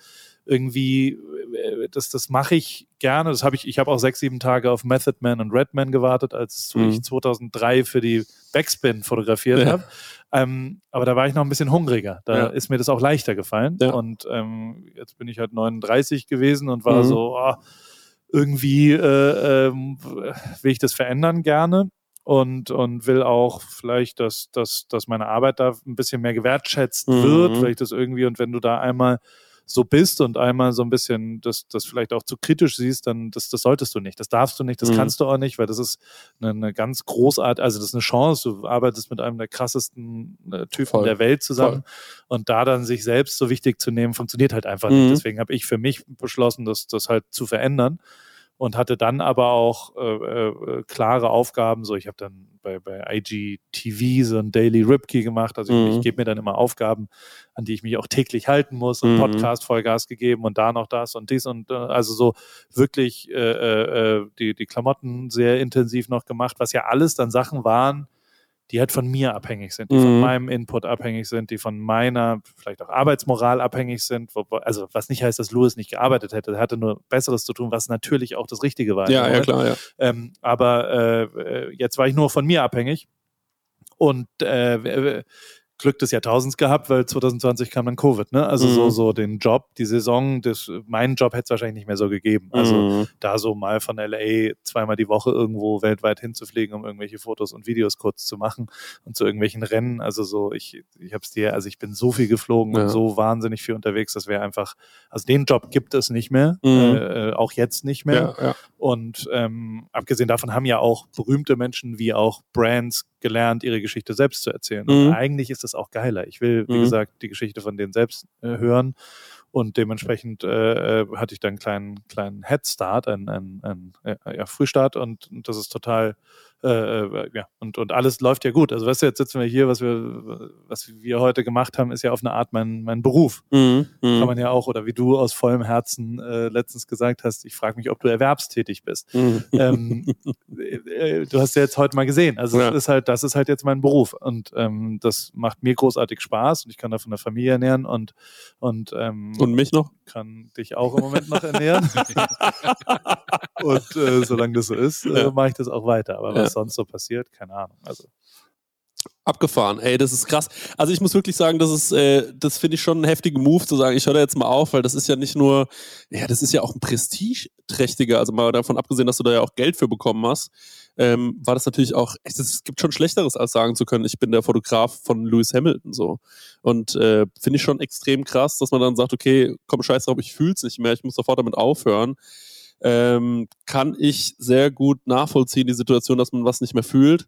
irgendwie, äh, das, das mache ich gerne. Das habe ich, ich habe auch sechs, sieben Tage auf Method Man und Redman gewartet, als Mhm. ich 2003 für die Backspin fotografiert Ja. habe. Ähm, aber da war ich noch ein bisschen hungriger. Da Ja. ist mir das auch leichter gefallen. Ja. Und ähm, jetzt bin ich halt 39 gewesen und war Mhm. so, oh, irgendwie äh, ähm, will ich das verändern gerne und, und will auch vielleicht, dass, dass, dass meine Arbeit da ein bisschen mehr gewertschätzt Mhm. wird, weil ich das irgendwie und wenn du da einmal so bist und einmal so ein bisschen das, das vielleicht auch zu kritisch siehst, dann das, das solltest du nicht. Das darfst du nicht, das Mhm. kannst du auch nicht, weil das ist eine, eine ganz großartige, also das ist eine Chance. Du arbeitest mit einem der krassesten äh, Typen Voll. der Welt zusammen und da dann sich selbst so wichtig zu nehmen, funktioniert halt einfach Mhm. nicht. Deswegen habe ich für mich beschlossen, das, das halt zu verändern und hatte dann aber auch äh, äh, klare Aufgaben. So, ich habe dann bei, bei IGTV so ein Daily Ripkey gemacht. Also ich, Mhm. ich gebe mir dann immer Aufgaben, an die ich mich auch täglich halten muss und Mhm. Podcast Vollgas gegeben und da noch das und dies und äh, also so wirklich äh, äh, äh, die, die Klamotten sehr intensiv noch gemacht, was ja alles dann Sachen waren, die halt von mir abhängig sind, die von Mhm. meinem Input abhängig sind, die von meiner vielleicht auch Arbeitsmoral abhängig sind. Wo, also was nicht heißt, dass Louis nicht gearbeitet hätte. Er hatte nur Besseres zu tun, was natürlich auch das Richtige war. Ja, ja, klar, ja. Ähm, aber äh, äh, jetzt war ich nur von mir abhängig und äh, Glück des Jahrtausends gehabt, weil 2020 kam dann Covid, ne? Also Mhm. so, so den Job, die Saison, das, meinen Job hätte es wahrscheinlich nicht mehr so gegeben. Also Mhm. da so mal von LA zweimal die Woche irgendwo weltweit hinzufliegen, um irgendwelche Fotos und Videos kurz zu machen und zu irgendwelchen Rennen. Also so, ich, ich hab's dir, also ich bin so viel geflogen Ja. und so wahnsinnig viel unterwegs, das wäre einfach, also den Job gibt es nicht mehr, Mhm. äh, auch jetzt nicht mehr. ja, ja. Und ähm, abgesehen davon haben ja auch berühmte Menschen wie auch Brands gelernt, ihre Geschichte selbst zu erzählen. Mhm. Und eigentlich ist das auch geiler. Ich will, wie Mhm. gesagt, die Geschichte von denen selbst äh, hören. Und dementsprechend äh, äh, hatte ich dann einen kleinen, kleinen Head Start, einen, einen, einen äh, ja, Frühstart und das ist total äh, äh, ja, und, und alles läuft ja gut. Also weißt du, jetzt sitzen wir hier, was wir, was wir heute gemacht haben, ist ja auf eine Art mein, mein Beruf. Mhm. Mhm. Kann man ja auch, oder wie du aus vollem Herzen äh, letztens gesagt hast, ich frage mich, ob du erwerbstätig bist. Mhm. ähm, äh, du hast ja jetzt heute mal gesehen. Also Ja. das ist halt, das ist halt jetzt mein Beruf. Und ähm, das macht mir großartig Spaß und ich kann davon eine Familie ernähren und, und, ähm, Und mich noch? kann dich auch im Moment noch ernähren. und äh, solange das so ist, äh, Ja. mache ich das auch weiter. Aber was Ja. sonst so passiert, keine Ahnung. Also Abgefahren, ey, das ist krass. Also ich muss wirklich sagen, das ist, äh, das finde ich schon ein heftiger Move zu sagen, ich höre da jetzt mal auf, weil das ist ja nicht nur, ja, das ist ja auch ein prestigeträchtiger, also mal davon abgesehen, dass du da ja auch Geld für bekommen hast, ähm, war das natürlich auch, es gibt schon Schlechteres, als sagen zu können, ich bin der Fotograf von Lewis Hamilton so. Und äh, finde ich schon extrem krass, dass man dann sagt, okay, komm, scheiß drauf, ich fühl's nicht mehr, ich muss sofort damit aufhören. Ähm, kann ich sehr gut nachvollziehen, die Situation, dass man was nicht mehr fühlt.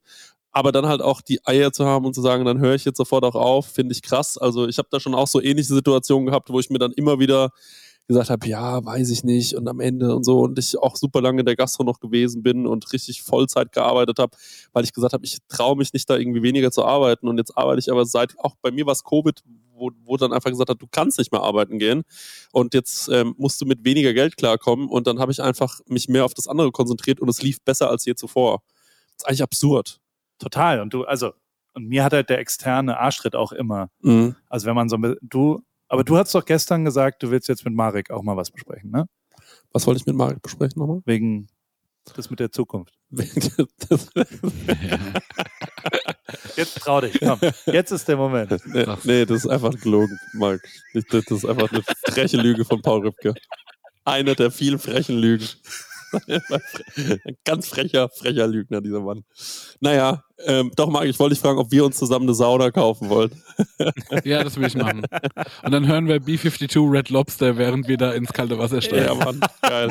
Aber dann halt auch die Eier zu haben und zu sagen, dann höre ich jetzt sofort auch auf, finde ich krass. Also ich habe da schon auch so ähnliche Situationen gehabt, wo ich mir dann immer wieder gesagt habe, ja, weiß ich nicht und am Ende und so. Und ich auch super lange in der Gastro noch gewesen bin und richtig Vollzeit gearbeitet habe, weil ich gesagt habe, ich traue mich nicht da irgendwie weniger zu arbeiten. Und jetzt arbeite ich aber seit, auch bei mir war es Covid, wo, wo dann einfach gesagt hat, du kannst nicht mehr arbeiten gehen und jetzt ähm, musst du mit weniger Geld klarkommen und dann habe ich einfach mich mehr auf das andere konzentriert und es lief besser als je zuvor. Das ist eigentlich absurd. total. Und du, also, und mir hat halt der externe Arschtritt auch immer. Mhm. Also wenn man so, ein- du, aber du hast doch gestern gesagt, du willst jetzt mit Marek auch mal was besprechen, ne? Was wollte ich mit Marek besprechen nochmal? Wegen das mit der Zukunft. Jetzt trau dich, komm. Jetzt ist der Moment. nee, nee, das ist einfach gelogen, Marc. Ich- Das ist einfach eine freche Lüge von Paul Rübke. Eine der vielen frechen Lügen. Ein ganz frecher, frecher Lügner, dieser Mann. Naja, ähm, doch, Marc, ich wollte dich fragen, ob wir uns zusammen eine Sauna kaufen wollen. Ja, das will ich machen. Und dann hören wir B-52 Red Lobster, während wir da ins kalte Wasser steigen. Ja, Mann, geil.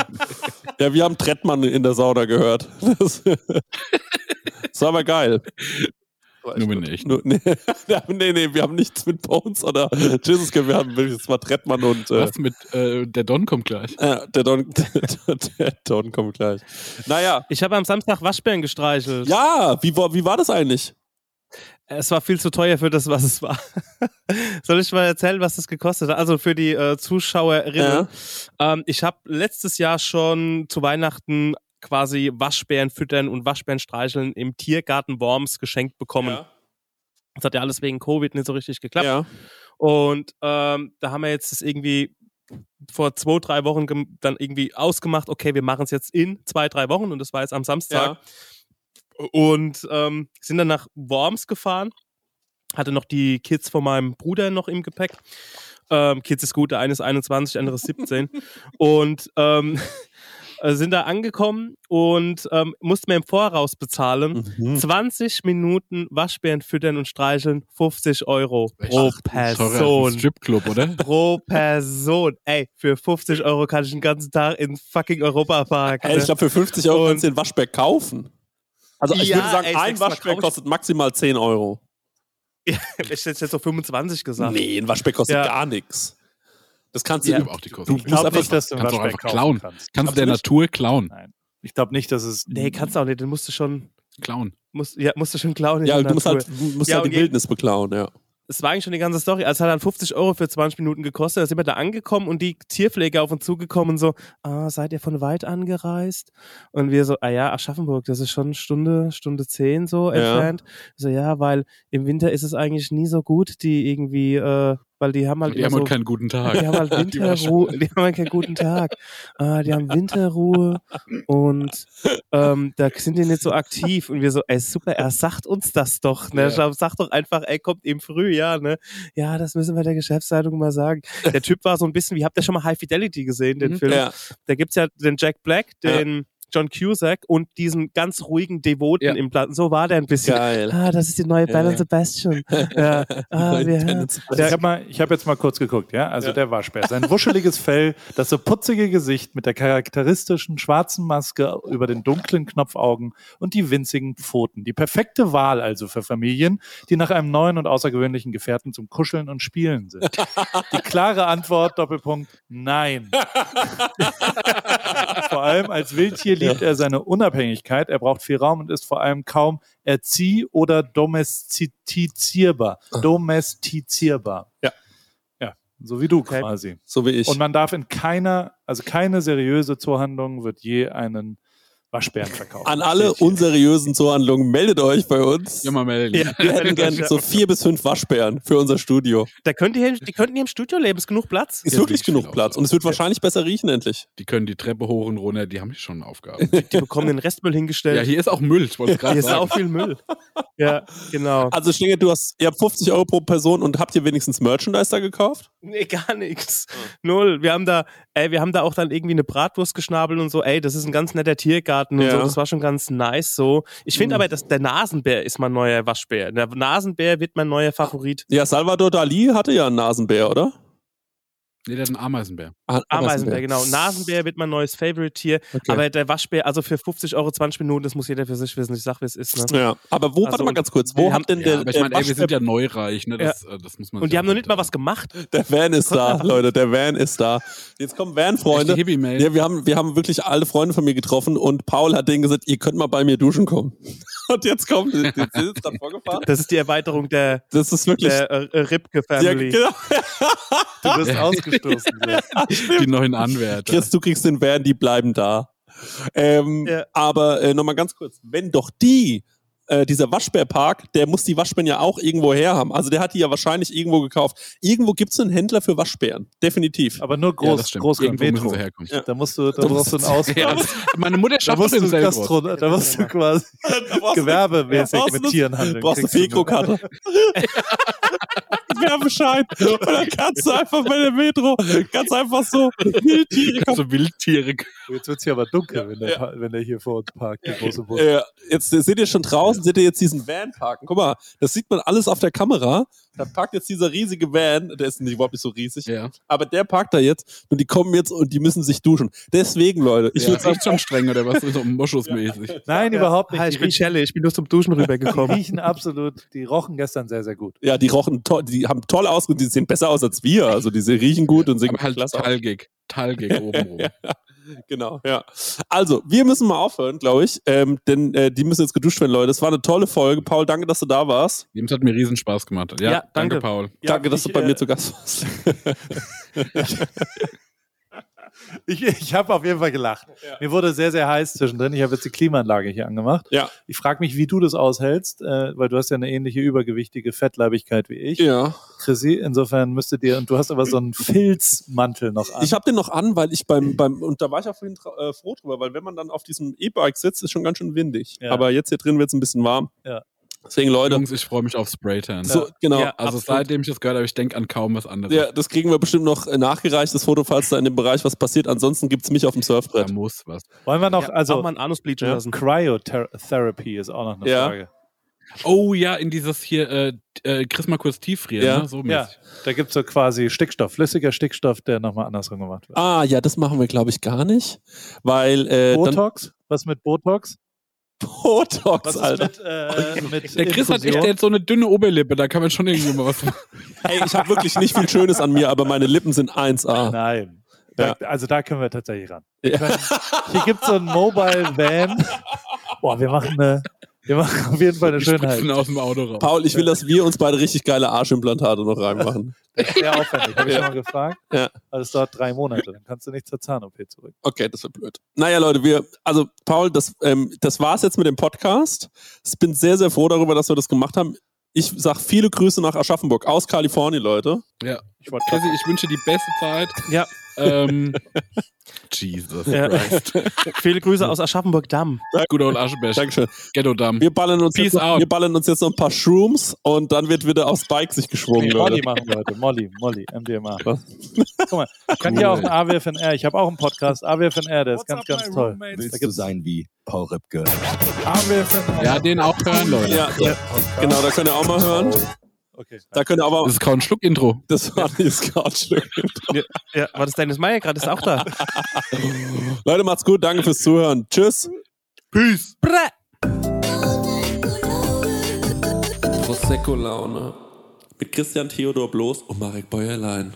Ja, wir haben Trettmann in der Sauna gehört. Das, das war aber geil. Nur mit echt. Nur, nee, nee, nee, wir haben nichts mit Bones oder Jesus, wir haben wirklich, war Trettmann und äh, Was mit, äh, der Don kommt gleich. Ja, der Don, der, der Don kommt gleich. Naja. Ich habe am Samstag Waschbären gestreichelt. Ja, wie, war- wie war das eigentlich? Es war viel zu teuer für das, was es war. Soll ich mal erzählen, was das gekostet hat? Also für die äh, Zuschauerinnen. Ähm, ich habe letztes Jahr schon zu Weihnachten quasi Waschbären füttern und Waschbären streicheln im Tiergarten Worms geschenkt bekommen. Ja. Das hat ja alles wegen Covid nicht so richtig geklappt. ja. Und ähm, da haben wir jetzt das irgendwie vor zwei, drei Wochen dann irgendwie ausgemacht, okay, wir machen es jetzt in zwei, drei Wochen und das war jetzt am Samstag. Und ähm, sind dann nach Worms gefahren. Hatte noch die Kids von meinem Bruder noch im Gepäck. Ähm, Kids ist gut, der eine ist 21, der andere ist 17. und ähm, äh, sind da angekommen und ähm, mussten wir im Voraus bezahlen. Mhm. 20 Minuten Waschbären füttern und streicheln, 50 Euro pro Teurer als ein Person. Stripclub, oder? Pro Person. Ey, für 50 Euro kann ich den ganzen Tag in fucking Europapark. Ey, ich ne? glaube, für 50 Euro Und- kannst du den Waschbär kaufen. Also ich Ja, würde sagen, ey, ein Waschbär kostet maximal 10 Euro. ich hätte jetzt so 25 gesagt. Nee, ein Waschbär kostet Ja. gar nichts. Das kannst du, Ja. du, auch die du Kosten. musst Ich glaube einfach, nicht, dass du kannst du einfach klauen. kannst. Kannst du der Absolut. Natur klauen. Nein. Ich glaube nicht, dass es. Nee, kannst du auch nicht. Den musst du schon, Klauen. musst, ja, musst du schon klauen. in ja, der du musst Natur. halt, du musst Ja, halt die Wildnis beklauen, ja. Es war eigentlich schon die ganze Story. Also es hat dann 50 Euro für 20 Minuten gekostet. Da sind wir da angekommen und die Tierpfleger auf uns zugekommen und so, ah, seid ihr von weit angereist? Und wir so, ah ja, Aschaffenburg, das ist schon eine Stunde, Stunde zehn so Ja. entfernt. So, ja, weil im Winter ist es eigentlich nie so gut, die irgendwie, äh, weil die haben halt Die haben so, halt keinen guten Tag. die haben halt Winterruhe, die haben halt keinen guten Tag. Ah, die haben Winterruhe und ähm, da sind die nicht so aktiv. Und wir so, ey, super, er sagt uns das doch. Ne? Ja. Sag doch einfach, ey, kommt im Frühjahr, ne? Ja, das müssen wir der Geschäftsleitung mal sagen. Der Typ war so ein bisschen, wie habt ihr schon mal High Fidelity gesehen, den Mhm. Film? ja. Da gibt's ja den Jack Black, den John Cusack und diesen ganz ruhigen Devoten Ja. im Platten. So war der ein bisschen. Geil. Ah, das ist die neue Belle Ja. Sebastian. ja. ah, wir, Ich habe habe jetzt mal kurz geguckt, ja. Also Ja. der Waschbär, sein wuscheliges Fell, das so putzige Gesicht mit der charakteristischen schwarzen Maske über den dunklen Knopfaugen und die winzigen Pfoten. Die perfekte Wahl also für Familien, die nach einem neuen und außergewöhnlichen Gefährten zum Kuscheln und Spielen sind. Die klare Antwort Doppelpunkt Nein. vor allem als Wildtier liebt er seine Unabhängigkeit. Er braucht viel Raum und ist vor allem kaum erzieh- oder domestizierbar. Domestizierbar. Ja. Ja, so wie du Okay. quasi. So wie ich. Und man darf in keiner, also keine seriöse Zoohandlung wird je einen Waschbären verkaufen. An alle unseriösen Zoohandlungen, meldet euch bei uns. Ja, mal melden. Ja. Wir hätten gern so vier bis fünf Waschbären für unser Studio. da könnt ihr, die könnten hier im Studio leben. Ist genug Platz? Ist Ja, wirklich genug Platz. Und es wird wahrscheinlich besser riechen endlich. Die können die Treppe hoch und runter, die haben schon Aufgaben. Die bekommen den Restmüll hingestellt. ja, hier ist auch Müll, ich wollte gerade Hier ist sagen. auch viel Müll. Ja, genau. Also Schlinge, du hast, ihr habt 50 Euro pro Person und habt ihr wenigstens Merchandise da gekauft? Nee, gar nichts. Null. Wir haben da, ey, wir haben da auch dann irgendwie eine Bratwurst geschnabelt und so, ey, das ist ein ganz netter Tiergarten und Ja. so. Das war schon ganz nice so. Ich finde Mhm. aber, dass der Nasenbär ist mein neuer Waschbär. Der Nasenbär wird mein neuer Favorit. Ja, Salvador Dali hatte ja einen Nasenbär, oder? Nee, der hat einen Ameisenbär. Ah, Ameisenbär, genau. Nasenbär wird mein neues Favorite-Tier. Okay. Aber der Waschbär, also für 50 Euro 20 Minuten, das muss jeder für sich wissen. Ich sag, wie es ist. Ne? Ja, aber wo, warte Also, mal ganz kurz, wo wir hat haben- denn Ja, der, aber ich meine, ey, wir sind ja neureich, ne? Das, äh, das muss man Und die haben noch nicht mal was gemacht. der Van ist da, Leute, der Van ist da. Jetzt kommen Van-Freunde. Ja, wir haben, wir haben wirklich alle Freunde von mir getroffen und Paul hat denen gesagt, ihr könnt mal bei mir duschen kommen. Und jetzt kommt, jetzt ist es da vorgefahren. Das ist die Erweiterung der, Das ist wirklich, der äh, äh, ja, Ripke-Family. genau. Du wirst ausgestoßen. Die neuen Anwärter. Chris, du kriegst den Van, die bleiben da. Ähm, Ja. Aber äh, nochmal ganz kurz, wenn doch die, äh, dieser Waschbärpark, der muss die Waschbären ja auch irgendwo her haben. Also der hat die ja wahrscheinlich irgendwo gekauft. Irgendwo gibt es einen Händler für Waschbären. Definitiv. Aber nur ja, groß, das stimmt. groß Irgendwo müssen Metro. sie herkommen. Ja. Da musst du, da brauchst du einen Ausweis. Ja, meine Mutter Da schafft musst das du, im. Gastro, da musst du quasi gewerbemäßig mit du- Tieren handeln. brauchst du Kriegst Werbeschein. Und dann kannst du einfach bei der Metro, ganz einfach so Wildtiere. So Wildtiere. Jetzt wird's hier aber dunkel, wenn, der, Ja. Wenn der hier vor uns parkt, der große Bus. Äh, jetzt seht ihr schon draußen, seht ihr jetzt diesen Van parken. Guck mal, das sieht man alles auf der Kamera. Da parkt jetzt dieser riesige Van, der ist nicht, überhaupt nicht so riesig, Ja. aber der parkt da jetzt und die kommen jetzt und die müssen sich duschen. Deswegen, Leute, ich Ich würde sagen, echt schon streng oder was so moschusmäßig. Nein, überhaupt nicht. Die ich bin Shelley, ich bin nur zum Duschen die rübergekommen. riechen absolut, die rochen gestern sehr, sehr gut. ja, die rochen toll, die haben toll ausgesehen, die sehen besser aus als wir. Also die riechen gut und sehen Aber halt klasse talgig. Talgig obenrum. Genau, ja. Also, wir müssen mal aufhören, glaube ich, ähm, denn äh, die müssen jetzt geduscht werden, Leute. Es war eine tolle Folge. Paul, danke, dass du da warst. Dem hat mir riesen Spaß gemacht. Ja, Ja, danke. danke. Paul. danke, dass ich, du bei äh, mir zu Gast warst. Ich, ich habe auf jeden Fall gelacht. Mir wurde sehr, sehr heiß zwischendrin. Ich habe jetzt die Klimaanlage hier angemacht. ja, Ich frage mich, wie du das aushältst, äh, weil du hast ja eine ähnliche übergewichtige Fettleibigkeit wie ich. ja. Chrissy, insofern müsstet ihr, und du hast aber so einen Filzmantel noch an. Ich habe den noch an, weil ich beim, beim und da war ich auch vorhin äh, froh drüber, weil wenn man dann auf diesem E-Bike sitzt, ist schon ganz schön windig. Ja. Aber jetzt hier drin wird es ein bisschen warm. Ja. Deswegen, Leute, Jungs, ich freue mich auf Spraytan. so, genau. Ja, Also absolut. seitdem ich das gehört habe, ich denke an kaum was anderes. Ja, das kriegen wir bestimmt noch äh, nachgereicht, das Foto, falls da in dem Bereich was passiert. Ansonsten gibt's mich auf dem Da Surfbrett. muss was. Wollen wir noch, Ja, also auch mal einen Anus bleachen Ja. lassen. Cryotherapy ist auch noch eine Ja. Frage. Oh ja, in dieses hier, äh, äh, Chris mal kurz tieffrieren, Ja. ne? So Ja, mäßig. da gibt's so quasi Stickstoff, flüssiger Stickstoff, der nochmal andersrum gemacht wird. Ah, ja, das machen wir, glaube ich, gar nicht. Weil äh, dann Botox? Was mit Botox? Botox, Was ist Alter. mit, äh, mit Der Chris hat echt Infusion? jetzt so eine dünne Oberlippe, da kann man schon irgendwie mal was machen. Ey, ich habe wirklich nicht viel Schönes an mir, aber meine Lippen sind 1A. Nein. Ja. Da, also da können wir tatsächlich ran. Ja. Können, hier gibt's so ein Mobile Van. Boah, wir machen eine, wir machen auf jeden Fall eine Schönheit. aus dem Auto raus. Paul, ich will, dass wir uns beide richtig geile Arschimplantate noch reinmachen. Das ist sehr aufwendig, habe ich Ja. schon mal gefragt. Ja. Aber es dauert drei Monate, dann kannst du nicht zur Zahn-OP zurück. Okay, das wird blöd. Naja, Leute, wir, also Paul, das, ähm, das war's jetzt mit dem Podcast. Ich bin sehr, sehr froh darüber, dass wir das gemacht haben. Ich sag viele Grüße nach Aschaffenburg aus Kalifornien, Leute. Ja. Ich Chrissy, ich wünsche dir die beste Zeit. Ja, Ähm, Jesus Ja. Christ. viele Grüße aus Aschaffenburg-Damm. Good old Aschebesch. Dankeschön. Ghetto Damm. Wir ballern, uns Peace jetzt noch, out. wir ballern uns jetzt noch ein paar Shrooms und dann wird wieder aufs Bike sich geschwungen, Nee, Molly Leute. machen wir heute. Molly, Molly, MDMA. Was? Guck mal, ich kann hier auch einen AWFNR. Ich habe auch einen Podcast, AWFNR, der ist ganz, ganz toll. Da Willst du sein wie Paul Ripke? AWFNR. Ja, den auch hören, Leute. Ja, ja, genau, da könnt ihr auch mal hören. Okay. Da könnt ihr aber, Das ist kaum ein Schluck-Intro. das war nicht Couch. Ja, war das Dennis Meyer gerade? Ist auch da. Leute, macht's gut, danke fürs Zuhören. Tschüss. Peace. Brä. Prosecco-Laune. Mit Christian Theodor Bloß und Marek Bäuerlein.